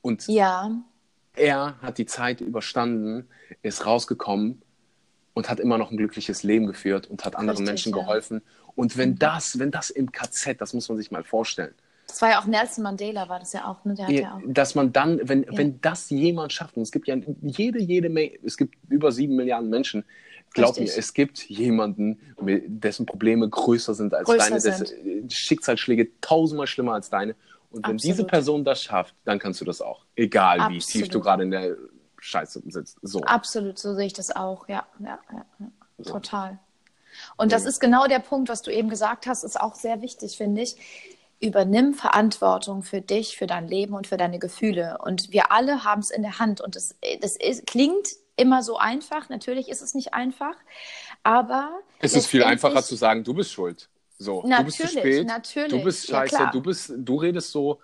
Und ja. er hat die Zeit überstanden, ist rausgekommen und hat immer noch ein glückliches Leben geführt und hat anderen Richtig, Menschen ja. geholfen. Und wenn mhm. das, wenn das im KZ, das muss man sich mal vorstellen. Das war ja auch Nelson Mandela, war das ja auch, ne? Der hat ja, auch. Dass man dann, wenn, ja. wenn das jemand schafft, und es gibt ja jede, jede, es gibt über sieben Milliarden Menschen, Glaub Richtig. mir, es gibt jemanden, dessen Probleme größer sind als größer deine, dessen Schicksalsschläge tausendmal schlimmer als deine. Und wenn Absolut. diese Person das schafft, dann kannst du das auch. Egal Absolut. wie tief du gerade in der Scheiße sitzt. So. Absolut, so sehe ich das auch, ja, ja, ja, ja. So. total. Und das ist genau der Punkt, was du eben gesagt hast, ist auch sehr wichtig, finde ich. Übernimm Verantwortung für dich, für dein Leben und für deine Gefühle. Und wir alle haben es in der Hand. Und das, das ist, klingt immer so einfach. Natürlich ist es nicht einfach, aber. Es ist viel einfacher zu sagen, du bist schuld. So, natürlich, du bist zu spät, natürlich. du bist scheiße, ja, du bist, du redest so,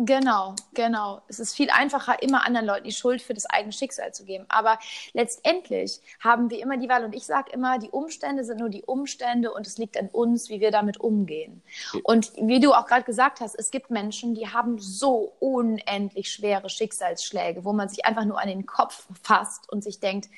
Genau, genau. Es ist viel einfacher, immer anderen Leuten die Schuld für das eigene Schicksal zu geben. Aber letztendlich haben wir immer die Wahl. Und ich sage immer, die Umstände sind nur die Umstände und es liegt an uns, wie wir damit umgehen. Und wie du auch gerade gesagt hast, es gibt Menschen, die haben so unendlich schwere Schicksalsschläge, wo man sich einfach nur an den Kopf fasst und sich denkt,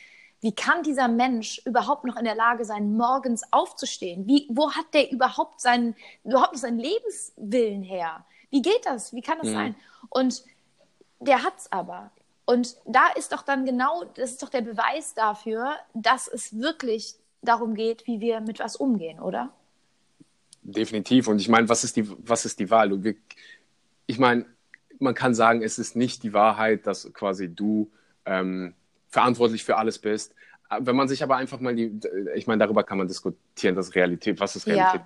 wie kann dieser Mensch überhaupt noch in der Lage sein, morgens aufzustehen? Wie, wo hat der überhaupt seinen, überhaupt seinen Lebenswillen her? Wie geht das? Wie kann das mhm. sein? Und der hat es aber. Und da ist doch dann genau, das ist doch der Beweis dafür, dass es wirklich darum geht, wie wir mit was umgehen, oder? Definitiv. Und ich meine, was ist die, was ist die Wahl? Ich meine, man kann sagen, es ist nicht die Wahrheit, dass quasi du ähm, verantwortlich für alles bist. Wenn man sich aber einfach mal die, ich meine, darüber kann man diskutieren, das Realität, was ist Realität.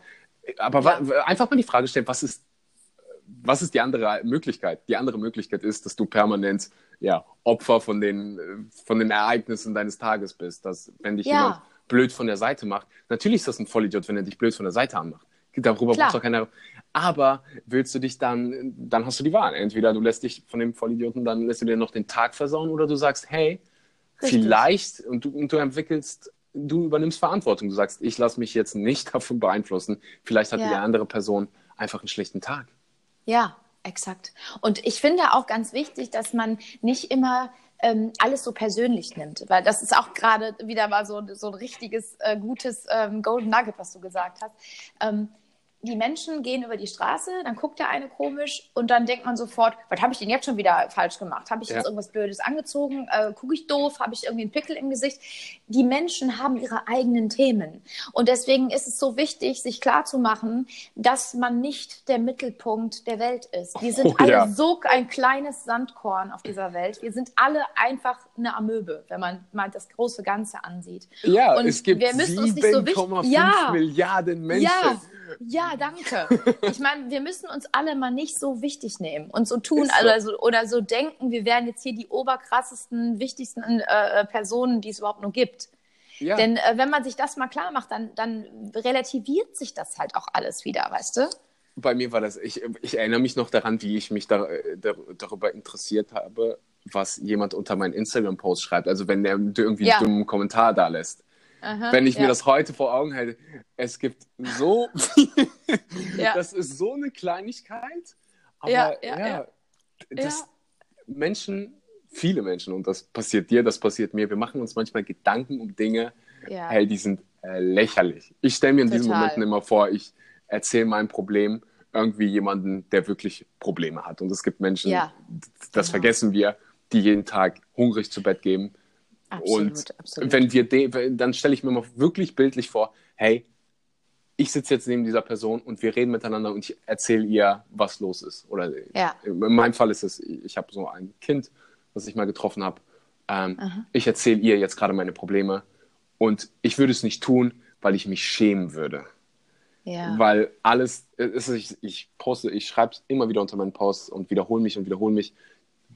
Ja. Aber ja. einfach mal die Frage stellen, was ist, was ist die andere Möglichkeit? Die andere Möglichkeit ist, dass du permanent ja, Opfer von den, von den Ereignissen deines Tages bist. Dass, wenn dich ja. jemand blöd von der Seite macht, natürlich ist das ein Vollidiot, wenn er dich blöd von der Seite anmacht. Darüber braucht auch keiner. Aber willst du dich dann, dann hast du die Wahl. Entweder du lässt dich von dem Vollidioten, dann lässt du dir noch den Tag versauen, oder du sagst, hey, Richtig. vielleicht, und du, und du entwickelst, du übernimmst Verantwortung. Du sagst, ich lasse mich jetzt nicht <laughs> davon beeinflussen. Vielleicht hat ja. die andere Person einfach einen schlechten Tag. Ja, exakt. Und ich finde auch ganz wichtig, dass man nicht immer ähm, alles so persönlich nimmt. Weil das ist auch gerade wieder mal so, so ein richtiges, äh, gutes ähm, Golden Nugget, was du gesagt hast. Ähm, die Menschen gehen über die Straße, dann guckt der eine komisch und dann denkt man sofort, was habe ich denn jetzt schon wieder falsch gemacht? Habe ich ja. jetzt irgendwas Blödes angezogen? Äh, Gucke ich doof? Habe ich irgendwie einen Pickel im Gesicht? Die Menschen haben ihre eigenen Themen. Und deswegen ist es so wichtig, sich klarzumachen, dass man nicht der Mittelpunkt der Welt ist. Wir sind oh, alle ja. so ein kleines Sandkorn auf dieser Welt. Wir sind alle einfach eine Amöbe, wenn man mal das große Ganze ansieht. Ja, und es gibt 7,5 so ja, Milliarden Menschen. Ja, ja, danke. <laughs> Ich meine, wir müssen uns alle mal nicht so wichtig nehmen und so tun so. Also, oder so denken, wir wären jetzt hier die oberkrassesten, wichtigsten äh, äh, Personen, die es überhaupt nur gibt. Ja. Denn äh, wenn man sich das mal klar macht, dann, dann relativiert sich das halt auch alles wieder, weißt du? Bei mir war das, ich, ich erinnere mich noch daran, wie ich mich da, da, darüber interessiert habe, was jemand unter meinen Instagram-Post schreibt. Also wenn der irgendwie ja. einen dummen Kommentar da lässt. Aha, Wenn ich ja. mir das heute vor Augen hätte, es gibt so, <laughs> ja. das ist so eine Kleinigkeit, aber ja, ja, das Menschen, viele Menschen, und das passiert dir, das passiert mir, wir machen uns manchmal Gedanken um Dinge, hey, die sind äh, lächerlich. Ich stelle mir in Total. diesen Momenten immer vor, ich erzähle mein Problem irgendwie jemanden, der wirklich Probleme hat. Und es gibt Menschen, das genau. vergessen wir, die jeden Tag hungrig zu Bett gehen Absolut, und absolut. wenn wir, dann stelle ich mir mal wirklich bildlich vor, hey, ich sitze jetzt neben dieser Person und wir reden miteinander und ich erzähle ihr, was los ist. Oder ja. in meinem Fall ist es, ich habe so ein Kind, das ich mal getroffen habe. Ähm, ich erzähle ihr jetzt gerade meine Probleme und ich würde es nicht tun, weil ich mich schämen würde. Ja. Weil alles, ist, ich, ich poste, ich schreibe es immer wieder unter meinen Posts und wiederhole mich und wiederhole mich.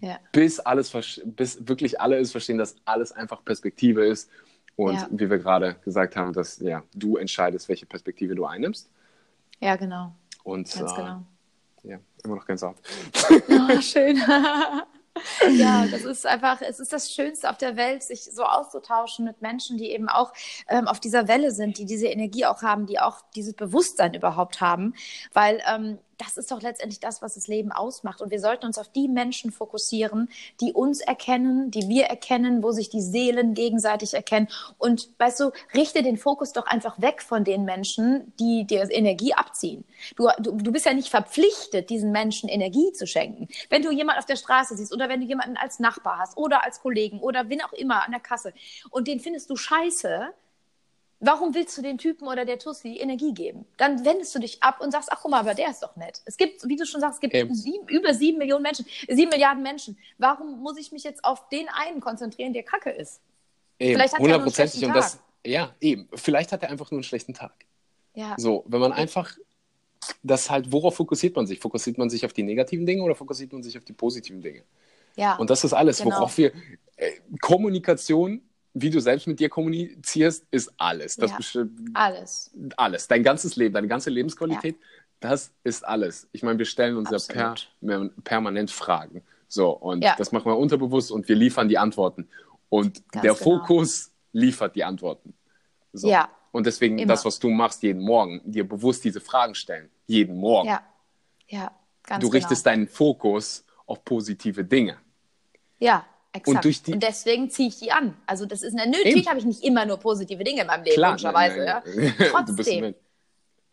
Ja. Bis alles, bis wirklich alle es verstehen, dass alles einfach Perspektive ist. Und ja. wie wir gerade gesagt haben, dass ja, du entscheidest, welche Perspektive du einnimmst. Ja, genau. Und ganz äh, genau. Ja, immer noch ganz hart. Oh, <laughs> schön. <laughs> ja, das ist einfach, es ist das Schönste auf der Welt, sich so auszutauschen mit Menschen, die eben auch ähm, auf dieser Welle sind, die diese Energie auch haben, die auch dieses Bewusstsein überhaupt haben. Weil ähm, das ist doch letztendlich das, was das Leben ausmacht. Und wir sollten uns auf die Menschen fokussieren, die uns erkennen, die wir erkennen, wo sich die Seelen gegenseitig erkennen. Und weißt du, richte den Fokus doch einfach weg von den Menschen, die dir Energie abziehen. Du, du, du bist ja nicht verpflichtet, diesen Menschen Energie zu schenken. Wenn du jemanden auf der Straße siehst oder wenn du jemanden als Nachbar hast oder als Kollegen oder wen auch immer an der Kasse und den findest du scheiße, Warum willst du den Typen oder der Tussi Energie geben? Dann wendest du dich ab und sagst, ach guck mal, aber der ist doch nett. Es gibt, wie du schon sagst, es gibt sieben, über sieben Millionen Menschen, sieben Milliarden Menschen. Warum muss ich mich jetzt auf den einen konzentrieren, der Kacke ist? Eben, Vielleicht hat hundertprozentig und das, ja, eben. Vielleicht hat er einfach nur einen schlechten Tag. Ja. So, wenn man einfach das halt, worauf fokussiert man sich? Fokussiert man sich auf die negativen Dinge oder fokussiert man sich auf die positiven Dinge? Ja. Und das ist alles, genau. worauf wir äh, Kommunikation wie du selbst mit dir kommunizierst, ist alles. Das ja, alles. Alles. Dein ganzes Leben, deine ganze Lebensqualität, ja. das ist alles. Ich meine, wir stellen uns ja per, permanent Fragen. So, und ja. das machen wir unterbewusst und wir liefern die Antworten. Und Ganz der genau. Fokus liefert die Antworten. So. Ja. Und deswegen Immer. das, was du machst jeden Morgen, dir bewusst diese Fragen stellen. Jeden Morgen. Ja. Ja. Ganz du richtest genau. deinen Fokus auf positive Dinge. Ja, Exakt. Und, die... und deswegen ziehe ich die an. Also das ist eine, natürlich habe ich nicht immer nur positive Dinge in meinem Leben, Klar, logischerweise. Ja. <laughs> Trotzdem.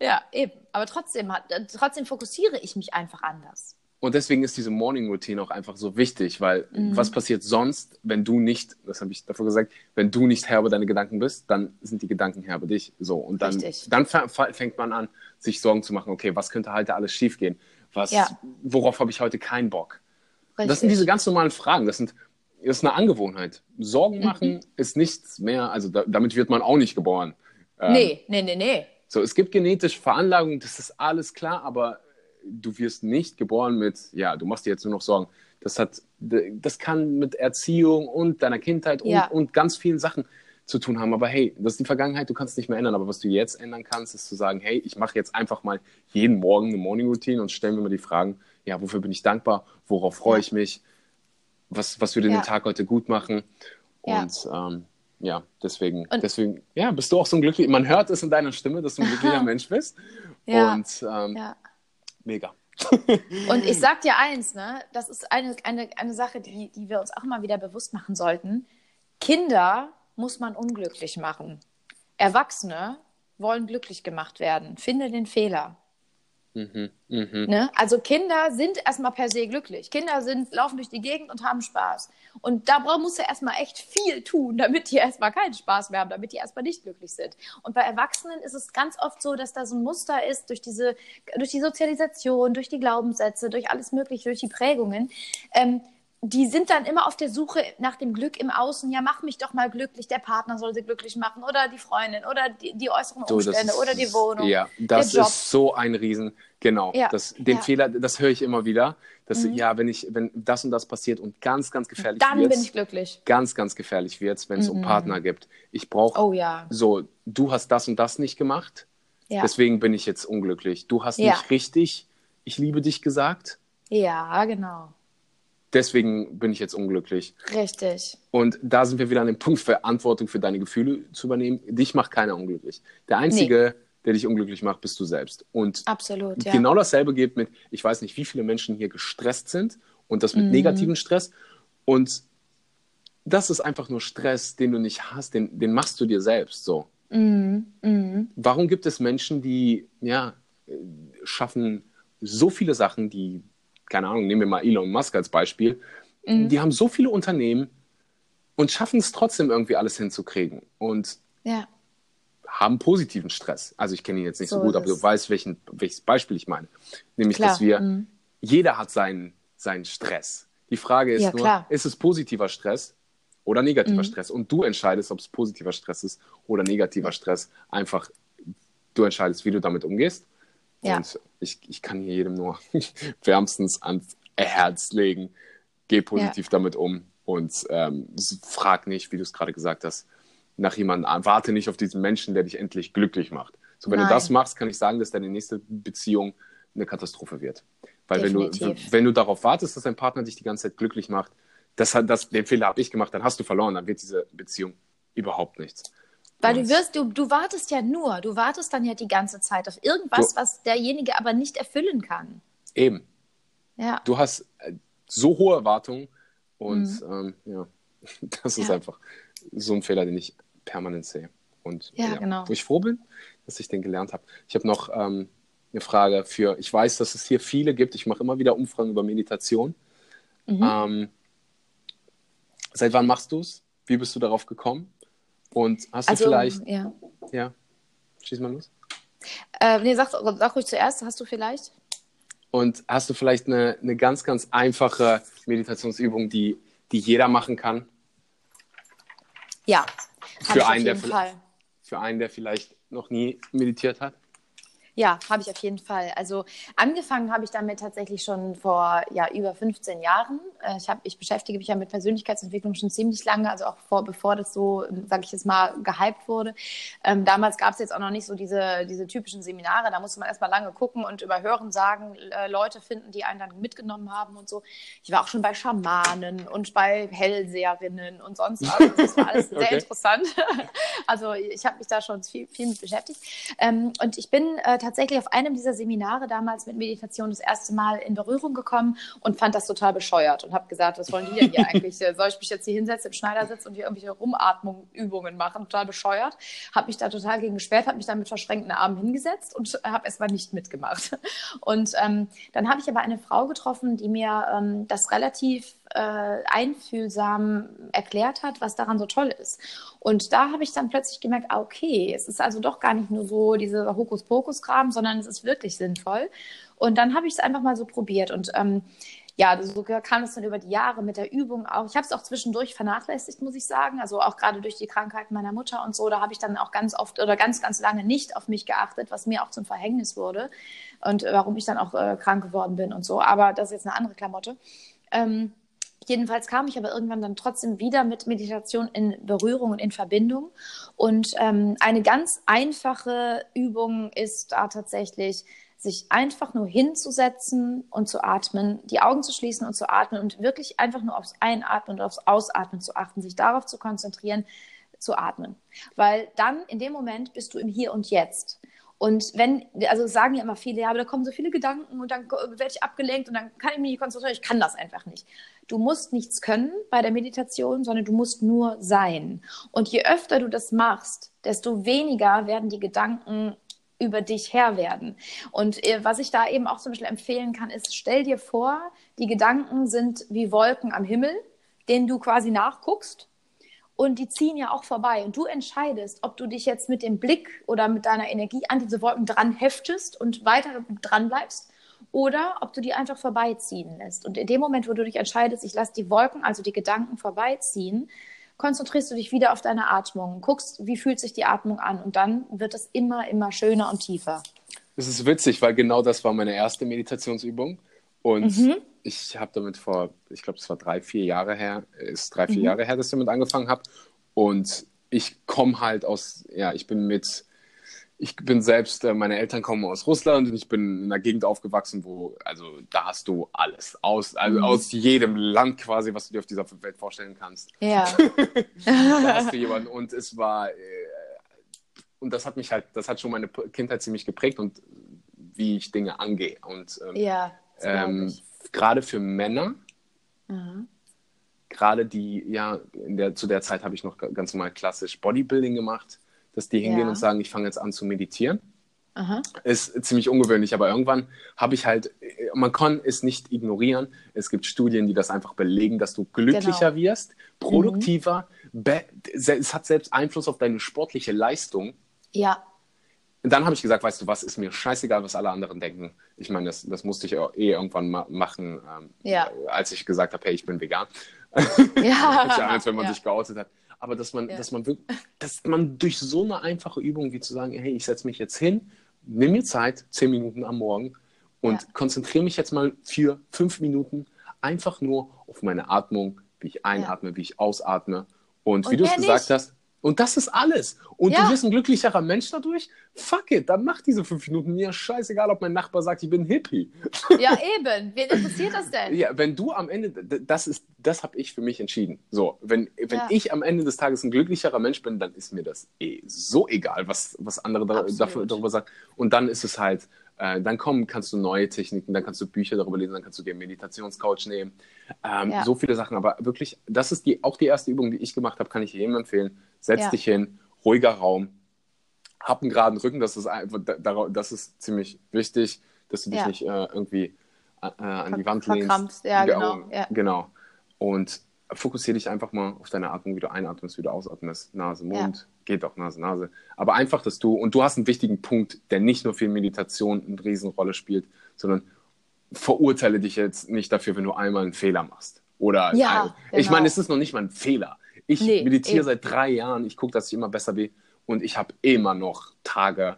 ja, eben. Aber trotzdem, trotzdem fokussiere ich mich einfach anders. Und deswegen ist diese Morning Routine auch einfach so wichtig, weil mhm. was passiert sonst, wenn du nicht, das habe ich davor gesagt, wenn du nicht Herr über deine Gedanken bist, dann sind die Gedanken Herr über dich. So und dann, dann fängt man an, sich Sorgen zu machen. Okay, was könnte heute alles schiefgehen? Was, ja. worauf habe ich heute keinen Bock? Richtig. Das sind diese ganz normalen Fragen. Das, sind, ist eine Angewohnheit. Sorgen mhm. machen mhm. ist nichts mehr, also da, damit wird man auch nicht geboren. Ähm, nee, nee, nee, nee. So, es gibt genetische Veranlagungen, das ist alles klar, aber du wirst nicht geboren mit, ja, du machst dir jetzt nur noch Sorgen. Das hat, das kann mit Erziehung und deiner Kindheit und, ja. und ganz vielen Sachen zu tun haben. Aber hey, das ist die Vergangenheit, du kannst es nicht mehr ändern. Aber was du jetzt ändern kannst, ist zu sagen, hey, ich mache jetzt einfach mal jeden Morgen eine Morning Routine und stellen mir mal die Fragen, ja, wofür bin ich dankbar, worauf freue ja. ich mich, was, was würde ja. den Tag heute gut machen. Und ja, ähm, ja deswegen, und deswegen, ja, bist du auch so ein glücklicher, man hört es in deiner Stimme, dass du ein glücklicher <laughs> Mensch bist. Ja. Und ähm, mega. <laughs> Und ich sag dir eins, ne, das ist eine, eine, eine Sache, die, die wir uns auch immer wieder bewusst machen sollten. Kinder muss man unglücklich machen. Erwachsene wollen glücklich gemacht werden. Finde den Fehler. Mhm, mh. ne? Also Kinder sind erstmal per se glücklich. Kinder sind, laufen durch die Gegend und haben Spaß. Und da musst du erstmal echt viel tun, <laughs> damit die erstmal keinen Spaß mehr haben, damit die erstmal nicht glücklich sind. Und bei Erwachsenen ist es ganz oft so, dass da so ein Muster ist durch diese, durch die Sozialisation, durch die Glaubenssätze, durch alles Mögliche, durch die Prägungen. Ähm, die sind dann immer auf der Suche nach dem Glück im Außen. Ja, mach mich doch mal glücklich. Der Partner soll sie glücklich machen oder die Freundin oder die, die äußeren Umstände so, oder die Wohnung. Ja, das ist so ein Riesen. Genau. Ja, das, den ja. Fehler, das höre ich immer wieder. Dass, mhm. ja, wenn ich, wenn das und das passiert und ganz, ganz gefährlich wird. Dann bin ich glücklich. Ganz, ganz gefährlich wird wenn es mhm. um Partner gibt. Ich brauche. Oh ja. So, du hast das und das nicht gemacht. Ja. Deswegen bin ich jetzt unglücklich. Du hast nicht richtig, ich liebe dich gesagt. Ja, genau deswegen bin ich jetzt unglücklich. Richtig. Und da sind wir wieder an dem Punkt, Verantwortung für deine Gefühle zu übernehmen. Dich macht keiner unglücklich. Der Einzige, nee. der dich unglücklich macht, bist du selbst. Und Absolut, ja. genau dasselbe geht mit, ich weiß nicht, wie viele Menschen hier gestresst sind und das mit mhm. negativen Stress. Und das ist einfach nur Stress, den du nicht hast, den, den machst du dir selbst so. Mhm. Mhm. Warum gibt es Menschen, die ja, schaffen so viele Sachen, die keine Ahnung, nehmen wir mal Elon Musk als Beispiel, mhm. die haben so viele Unternehmen und schaffen es trotzdem irgendwie alles hinzukriegen und ja. haben positiven Stress. Also ich kenne ihn jetzt nicht so, so gut, aber du weißt, welchen, welches Beispiel ich meine. Nämlich, klar. dass wir, mhm. jeder hat seinen, seinen Stress. Die Frage ist ja, nur, klar. ist es positiver Stress oder negativer mhm. Stress? Und du entscheidest, ob es positiver Stress ist oder negativer Stress. Einfach, du entscheidest, wie du damit umgehst. Ja. Und ich, ich kann hier jedem nur <laughs> wärmstens ans Herz legen. Geh positiv ja. damit um und ähm, frag nicht, wie du es gerade gesagt hast, nach jemandem an. Warte nicht auf diesen Menschen, der dich endlich glücklich macht. So, wenn Nein. du das machst, kann ich sagen, dass deine nächste Beziehung eine Katastrophe wird. Weil wenn du, wenn du darauf wartest, dass dein Partner dich die ganze Zeit glücklich macht, das hat, das, den Fehler habe ich gemacht, dann hast du verloren, dann wird diese Beziehung überhaupt nichts. Weil du wirst, du, du wartest ja nur, du wartest dann ja die ganze Zeit auf irgendwas, du, was derjenige aber nicht erfüllen kann. Eben. Ja. Du hast äh, so hohe Erwartungen und mhm. ähm, ja, <laughs> das ist ja. einfach so ein Fehler, den ich permanent sehe. Und ja, ja, genau. wo ich froh bin, dass ich den gelernt habe. Ich habe noch ähm, eine Frage für, ich weiß, dass es hier viele gibt, ich mache immer wieder Umfragen über Meditation. Mhm. Ähm, seit wann machst du es? Wie bist du darauf gekommen? Und hast also, du vielleicht. Ja. ja. Schieß mal los. Äh, nee, sag, sag ruhig zuerst, hast du vielleicht? Und hast du vielleicht eine, eine ganz, ganz einfache Meditationsübung, die, die jeder machen kann? Ja, für einen, der, Fall. Für einen, der vielleicht noch nie meditiert hat? Ja, habe ich auf jeden Fall. Also angefangen habe ich damit tatsächlich schon vor ja, über 15 Jahren. Äh, ich, hab, ich beschäftige mich ja mit Persönlichkeitsentwicklung schon ziemlich lange, also auch vor, bevor das so, sage ich jetzt mal, gehypt wurde. Ähm, damals gab es jetzt auch noch nicht so diese, diese typischen Seminare. Da musste man erstmal lange gucken und über Hören sagen, äh, Leute finden, die einen dann mitgenommen haben und so. Ich war auch schon bei Schamanen und bei Hellseherinnen und sonst was. <laughs> Das war alles sehr interessant. <laughs> also ich habe mich da schon viel, viel mit beschäftigt. Ähm, und ich bin äh, tatsächlich auf einem dieser Seminare damals mit Meditation das erste Mal in Berührung gekommen und fand das total bescheuert und habe gesagt, was wollen die denn hier <laughs> eigentlich? Soll ich mich jetzt hier hinsetzen im Schneidersitz und hier irgendwelche Rumatmungsübungen machen? Total bescheuert. Habe mich da total gegen gesperrt, habe mich dann mit verschränkten Armen hingesetzt und habe erstmal nicht mitgemacht. Und ähm, dann habe ich aber eine Frau getroffen, die mir ähm, das relativ äh, einfühlsam erklärt hat, was daran so toll ist. Und da habe ich dann plötzlich gemerkt, ah, okay, es ist also doch gar nicht nur so dieser Hokuspokus-Kram, sondern es ist wirklich sinnvoll. Und dann habe ich es einfach mal so probiert. Und ähm, ja, so kam es dann über die Jahre mit der Übung auch. Ich habe es auch zwischendurch vernachlässigt, muss ich sagen. Also auch gerade durch die Krankheit meiner Mutter und so, da habe ich dann auch ganz oft oder ganz, ganz lange nicht auf mich geachtet, was mir auch zum Verhängnis wurde und warum ich dann auch äh, krank geworden bin und so. Aber das ist jetzt eine andere Klamotte. Ähm, Jedenfalls kam ich aber irgendwann dann trotzdem wieder mit Meditation in Berührung und in Verbindung. Und ähm, eine ganz einfache Übung ist da tatsächlich, sich einfach nur hinzusetzen und zu atmen, die Augen zu schließen und zu atmen und wirklich einfach nur aufs Einatmen und aufs Ausatmen zu achten, sich darauf zu konzentrieren, zu atmen. Weil dann in dem Moment bist du im Hier und Jetzt. Und wenn, also sagen ja immer viele, ja, aber da kommen so viele Gedanken und dann werde ich abgelenkt und dann kann ich mich nicht konzentrieren. Ich kann das einfach nicht. Du musst nichts können bei der Meditation, sondern du musst nur sein. Und je öfter du das machst, desto weniger werden die Gedanken über dich Herr werden. Und äh, was ich da eben auch zum Beispiel empfehlen kann, ist, stell dir vor, die Gedanken sind wie Wolken am Himmel, denen du quasi nachguckst und die ziehen ja auch vorbei. Und du entscheidest, ob du dich jetzt mit dem Blick oder mit deiner Energie an diese Wolken dran heftest und weiter dran bleibst oder ob du die einfach vorbeiziehen lässt. Und in dem Moment, wo du dich entscheidest, ich lasse die Wolken, also die Gedanken vorbeiziehen, konzentrierst du dich wieder auf deine Atmung, guckst, wie fühlt sich die Atmung an und dann wird es immer, immer schöner und tiefer. Es ist witzig, weil genau das war meine erste Meditationsübung und mhm. ich habe damit vor, ich glaube, es war drei, vier Jahre her, ist drei, vier mhm. Jahre her, dass ich damit angefangen habe und ich komme halt aus, ja, ich bin mit ich bin selbst, äh, meine Eltern kommen aus Russland und ich bin in einer Gegend aufgewachsen, wo, also da hast du alles. Aus, also mhm. aus jedem Land quasi, was du dir auf dieser Welt vorstellen kannst. Ja. <laughs> da hast du jemanden. Und es war, äh, und das hat mich halt, das hat schon meine Kindheit ziemlich geprägt und wie ich Dinge angehe. Und ähm, ja, ähm, gerade für Männer, mhm. gerade die, ja, in der, zu der Zeit habe ich noch ganz normal klassisch Bodybuilding gemacht dass die hingehen ja. und sagen, ich fange jetzt an zu meditieren. Aha. Ist ziemlich ungewöhnlich, aber irgendwann habe ich halt, man kann es nicht ignorieren. Es gibt Studien, die das einfach belegen, dass du glücklicher genau. wirst, produktiver. Mhm. Es hat selbst Einfluss auf deine sportliche Leistung. Ja. Und dann habe ich gesagt, weißt du was, ist mir scheißegal, was alle anderen denken. Ich meine, das, das musste ich eh irgendwann ma machen, ähm, ja. als ich gesagt habe, hey, ich bin vegan. Ja. <laughs> als wenn man ja. sich geoutet hat aber dass man, ja. dass man wirklich, dass man durch so eine einfache Übung wie zu sagen, hey, ich setze mich jetzt hin, nimm mir Zeit, zehn Minuten am Morgen und ja. konzentriere mich jetzt mal für fünf Minuten einfach nur auf meine Atmung, wie ich einatme, ja. wie ich ausatme. Und, und wie du es gesagt hast, und das ist alles. Und ja. du bist ein glücklicherer Mensch dadurch? Fuck it, dann mach diese fünf Minuten. Mir scheißegal, ob mein Nachbar sagt, ich bin Hippie. <laughs> Ja, eben. Wen interessiert das denn? Ja, wenn du am Ende, das ist, das habe ich für mich entschieden. So, wenn, wenn ja. ich am Ende des Tages ein glücklicherer Mensch bin, dann ist mir das eh so egal, was, was andere da, dafür, darüber sagen. Und dann ist es halt, äh, dann kommen, kannst du neue Techniken, dann kannst du Bücher darüber lesen, dann kannst du dir einen Meditationscoach nehmen. Ähm, ja. So viele Sachen. Aber wirklich, das ist die, auch die erste Übung, die ich gemacht habe, kann ich jedem empfehlen setz ja. dich hin, ruhiger Raum, hab einen geraden Rücken, das ist, das ist ziemlich wichtig, dass du dich ja. nicht äh, irgendwie äh, an die Wand lehnst. Ja, genau. Ja. genau. Und fokussiere dich einfach mal auf deine Atmung, wie du einatmest, wie du ausatmest. Nase, Mund, geht auch Nase, Nase. Aber einfach, dass du, und du hast einen wichtigen Punkt, der nicht nur für Meditation eine Riesenrolle spielt, sondern verurteile dich jetzt nicht dafür, wenn du einmal einen Fehler machst. Oder ja, ein, genau. ich meine, es ist noch nicht mal ein Fehler. Ich nee, meditiere eben. seit drei Jahren. Ich gucke, dass ich immer besser will. Und ich habe immer noch Tage,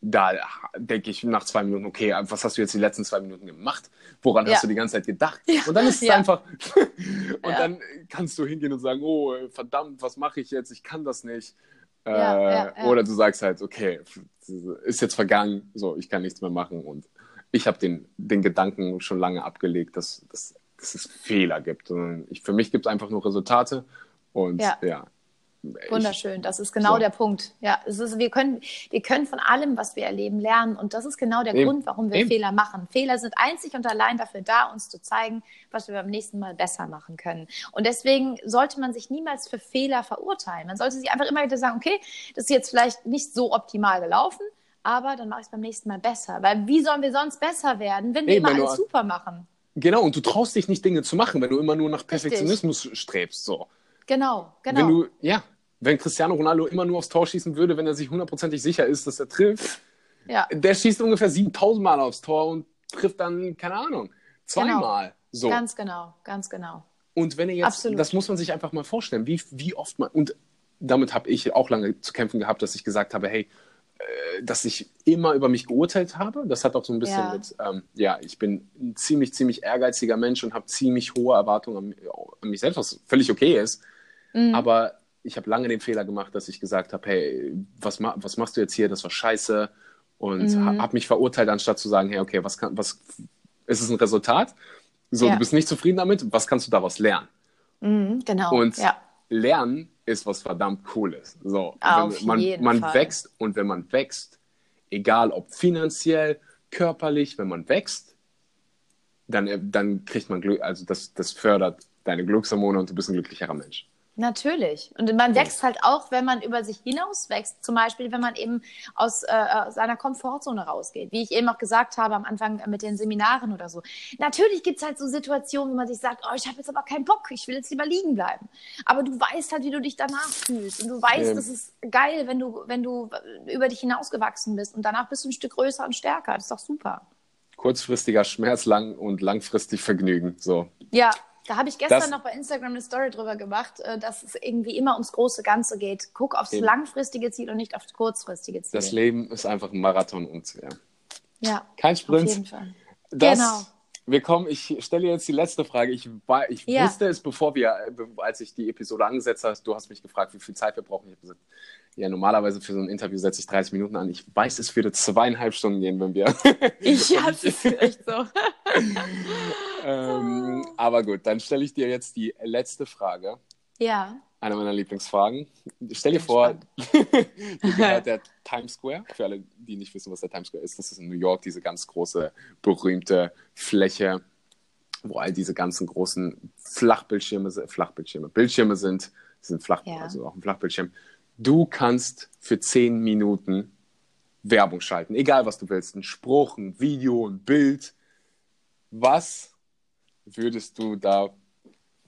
da denke ich nach zwei Minuten, okay, was hast du jetzt die letzten zwei Minuten gemacht? Woran ja. hast du die ganze Zeit gedacht? Ja. Und dann ist es ja. einfach, <laughs> und dann kannst du hingehen und sagen, oh, verdammt, was mache ich jetzt? Ich kann das nicht. Äh, oder du sagst halt, okay, ist jetzt vergangen, so, ich kann nichts mehr machen. Und ich habe den, den Gedanken schon lange abgelegt, dass, dass, dass es Fehler gibt. Und ich, für mich gibt es einfach nur Resultate und ja. ja Wunderschön, das ist genau so. der Punkt. Ja, es ist, wir, können, wir können von allem, was wir erleben, lernen. Und das ist genau der Eben. Grund, warum wir Eben. Fehler machen. Fehler sind einzig und allein dafür da, uns zu zeigen, was wir beim nächsten Mal besser machen können. Und deswegen sollte man sich niemals für Fehler verurteilen. Man sollte sich einfach immer wieder sagen, okay, das ist jetzt vielleicht nicht so optimal gelaufen, aber dann mache ich es beim nächsten Mal besser. Weil wie sollen wir sonst besser werden, wenn wir Eben, immer alles super machen? Genau, und du traust dich nicht, Dinge zu machen, wenn du immer nur nach Perfektionismus Richtig. strebst. So. Genau, genau. Wenn du, ja, wenn Cristiano Ronaldo immer nur aufs Tor schießen würde, wenn er sich hundertprozentig sicher ist, dass er trifft, ja. der schießt ungefähr 7000 Mal aufs Tor und trifft dann, keine Ahnung, zweimal. Genau. So. Ganz genau, ganz genau. Und wenn ihr jetzt, Absolut. das muss man sich einfach mal vorstellen, wie, wie oft man, und damit habe ich auch lange zu kämpfen gehabt, dass ich gesagt habe, hey, äh, dass ich immer über mich geurteilt habe. Das hat auch so ein bisschen ja. mit, ähm, ja, ich bin ein ziemlich, ziemlich ehrgeiziger Mensch und habe ziemlich hohe Erwartungen an, an, mich selbst, was völlig okay ist. Mhm. Aber ich habe lange den Fehler gemacht, dass ich gesagt habe, hey, was, ma was machst du jetzt hier? Das war scheiße. Und mhm. habe mich verurteilt, anstatt zu sagen, hey, okay, was kann, was ist es ein Resultat? So, ja. du bist nicht zufrieden damit, was kannst du daraus lernen? Mhm, genau. Und ja. lernen ist was verdammt Cooles. So, Auf man, jeden man Fall. wächst und wenn man wächst, egal ob finanziell, körperlich, wenn man wächst, dann, dann kriegt man Glück, also das, das fördert deine Glückshormone und du bist ein glücklicherer Mensch. Natürlich. Und man wächst halt auch, wenn man über sich hinaus wächst. Zum Beispiel, wenn man eben aus, äh, aus seiner Komfortzone rausgeht. Wie ich eben auch gesagt habe am Anfang mit den Seminaren oder so. Natürlich gibt es halt so Situationen, wo man sich sagt, oh, ich habe jetzt aber keinen Bock, ich will jetzt lieber liegen bleiben. Aber du weißt halt, wie du dich danach fühlst. Und du weißt, ähm. das ist geil, wenn du, wenn du über dich hinausgewachsen bist. Und danach bist du ein Stück größer und stärker. Das ist doch super. Kurzfristiger Schmerz lang und langfristig Vergnügen. So. Ja, da habe ich gestern das, noch bei Instagram eine Story drüber gemacht, äh, dass es irgendwie immer ums große Ganze geht. Guck aufs eben. langfristige Ziel und nicht aufs kurzfristige Ziel. Das Leben ist einfach ein Marathon und ja. Ja. Kein Sprint. Auf jeden Fall. Das, genau. Wir kommen, ich stelle jetzt die letzte Frage. Ich, war, ich ja. wusste es, bevor wir, als ich die Episode angesetzt habe, du hast mich gefragt, wie viel Zeit wir brauchen. Ich habe gesagt, ja, normalerweise für so ein Interview setze ich 30 Minuten an. Ich weiß, es würde zweieinhalb Stunden gehen, wenn wir. Ich <laughs> es ist echt so. <laughs> ähm, aber gut, dann stelle ich dir jetzt die letzte Frage. Ja. Eine meiner Lieblingsfragen. Stell dir vor, <laughs> gehört <laughs> der Times Square. Für alle, die nicht wissen, was der Times Square ist, das ist in New York diese ganz große, berühmte Fläche, wo all diese ganzen großen Flachbildschirme, Flachbildschirme, Bildschirme sind. Sind flach, ja. also auch ein Flachbildschirm du kannst für zehn Minuten Werbung schalten, egal was du willst, ein Spruch, ein Video, ein Bild. Was würdest du da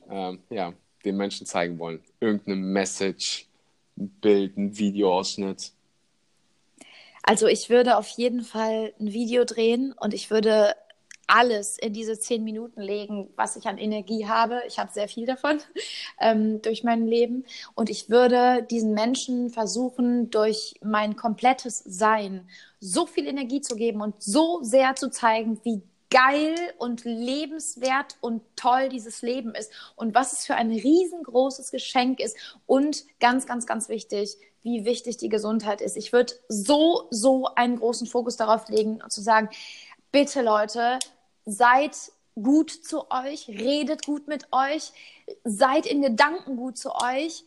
ähm, ja, den Menschen zeigen wollen? Irgendeine Message, ein Bild, ein Videoausschnitt? Also ich würde auf jeden Fall ein Video drehen und ich würde alles in diese zehn Minuten legen, was ich an Energie habe. Ich habe sehr viel davon <laughs> ähm, durch mein Leben. Und ich würde diesen Menschen versuchen, durch mein komplettes Sein so viel Energie zu geben und so sehr zu zeigen, wie geil und lebenswert und toll dieses Leben ist und was es für ein riesengroßes Geschenk ist und ganz, ganz, ganz wichtig, wie wichtig die Gesundheit ist. Ich würde so, so einen großen Fokus darauf legen und zu sagen, bitte Leute, seid gut zu euch, redet gut mit euch, seid in Gedanken gut zu euch,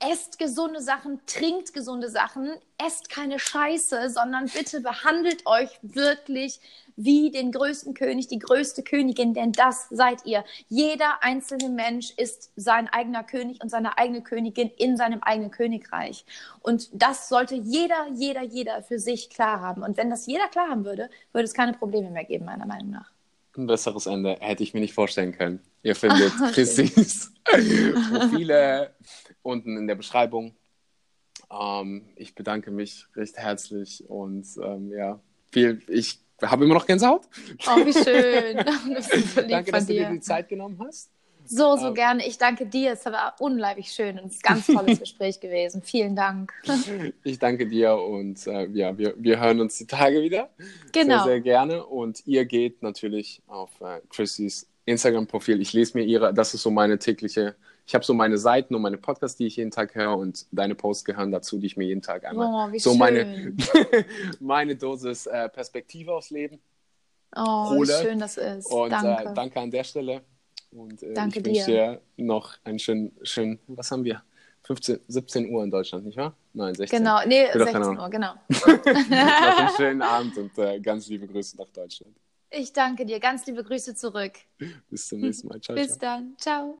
esst gesunde Sachen, trinkt gesunde Sachen, esst keine Scheiße, sondern bitte behandelt euch wirklich wie den größten König, die größte Königin, denn das seid ihr. Jeder einzelne Mensch ist sein eigener König und seine eigene Königin in seinem eigenen Königreich. Und das sollte jeder, jeder, jeder für sich klar haben. Und wenn das jeder klar haben würde, würde es keine Probleme mehr geben, meiner Meinung nach. Ein besseres Ende hätte ich mir nicht vorstellen können. Ihr findet <laughs> Christins <laughs> Profile unten in der Beschreibung. Ähm, ich bedanke mich recht herzlich und ähm, ja, viel, ich habe immer noch Gänsehaut. Oh, wie schön. <laughs> Das so Danke, dass dir. du dir die Zeit genommen hast. So, so ähm, gerne. Ich danke dir. Es war unheimlich schön und ein ganz tolles <laughs> Gespräch gewesen. Vielen Dank. <laughs> Ich danke dir und äh, ja, wir, wir hören uns die Tage wieder. Genau. Sehr, sehr gerne. Und ihr geht natürlich auf äh, Chrissys Instagram-Profil. Ich lese mir ihre, das ist so meine tägliche, ich habe so meine Seiten und meine Podcasts, die ich jeden Tag höre und deine Posts gehören dazu, die ich mir jeden Tag einmal oh, so schön. meine, <laughs> meine Dosis äh, Perspektive aufs Leben oh, hole. wie schön das ist. Und danke, äh, danke an der Stelle. Und äh, danke ich wünsche dir noch einen schönen, schönen, was haben wir? 15, 17 Uhr in Deutschland, nicht wahr? Nein, 16. Genau, nee, 16 Uhr, genau. <laughs> noch einen schönen Abend und äh, ganz liebe Grüße nach Deutschland. Ich danke dir. Ganz liebe Grüße zurück. Bis zum nächsten Mal. Ciao. Bis ciao. dann. Ciao.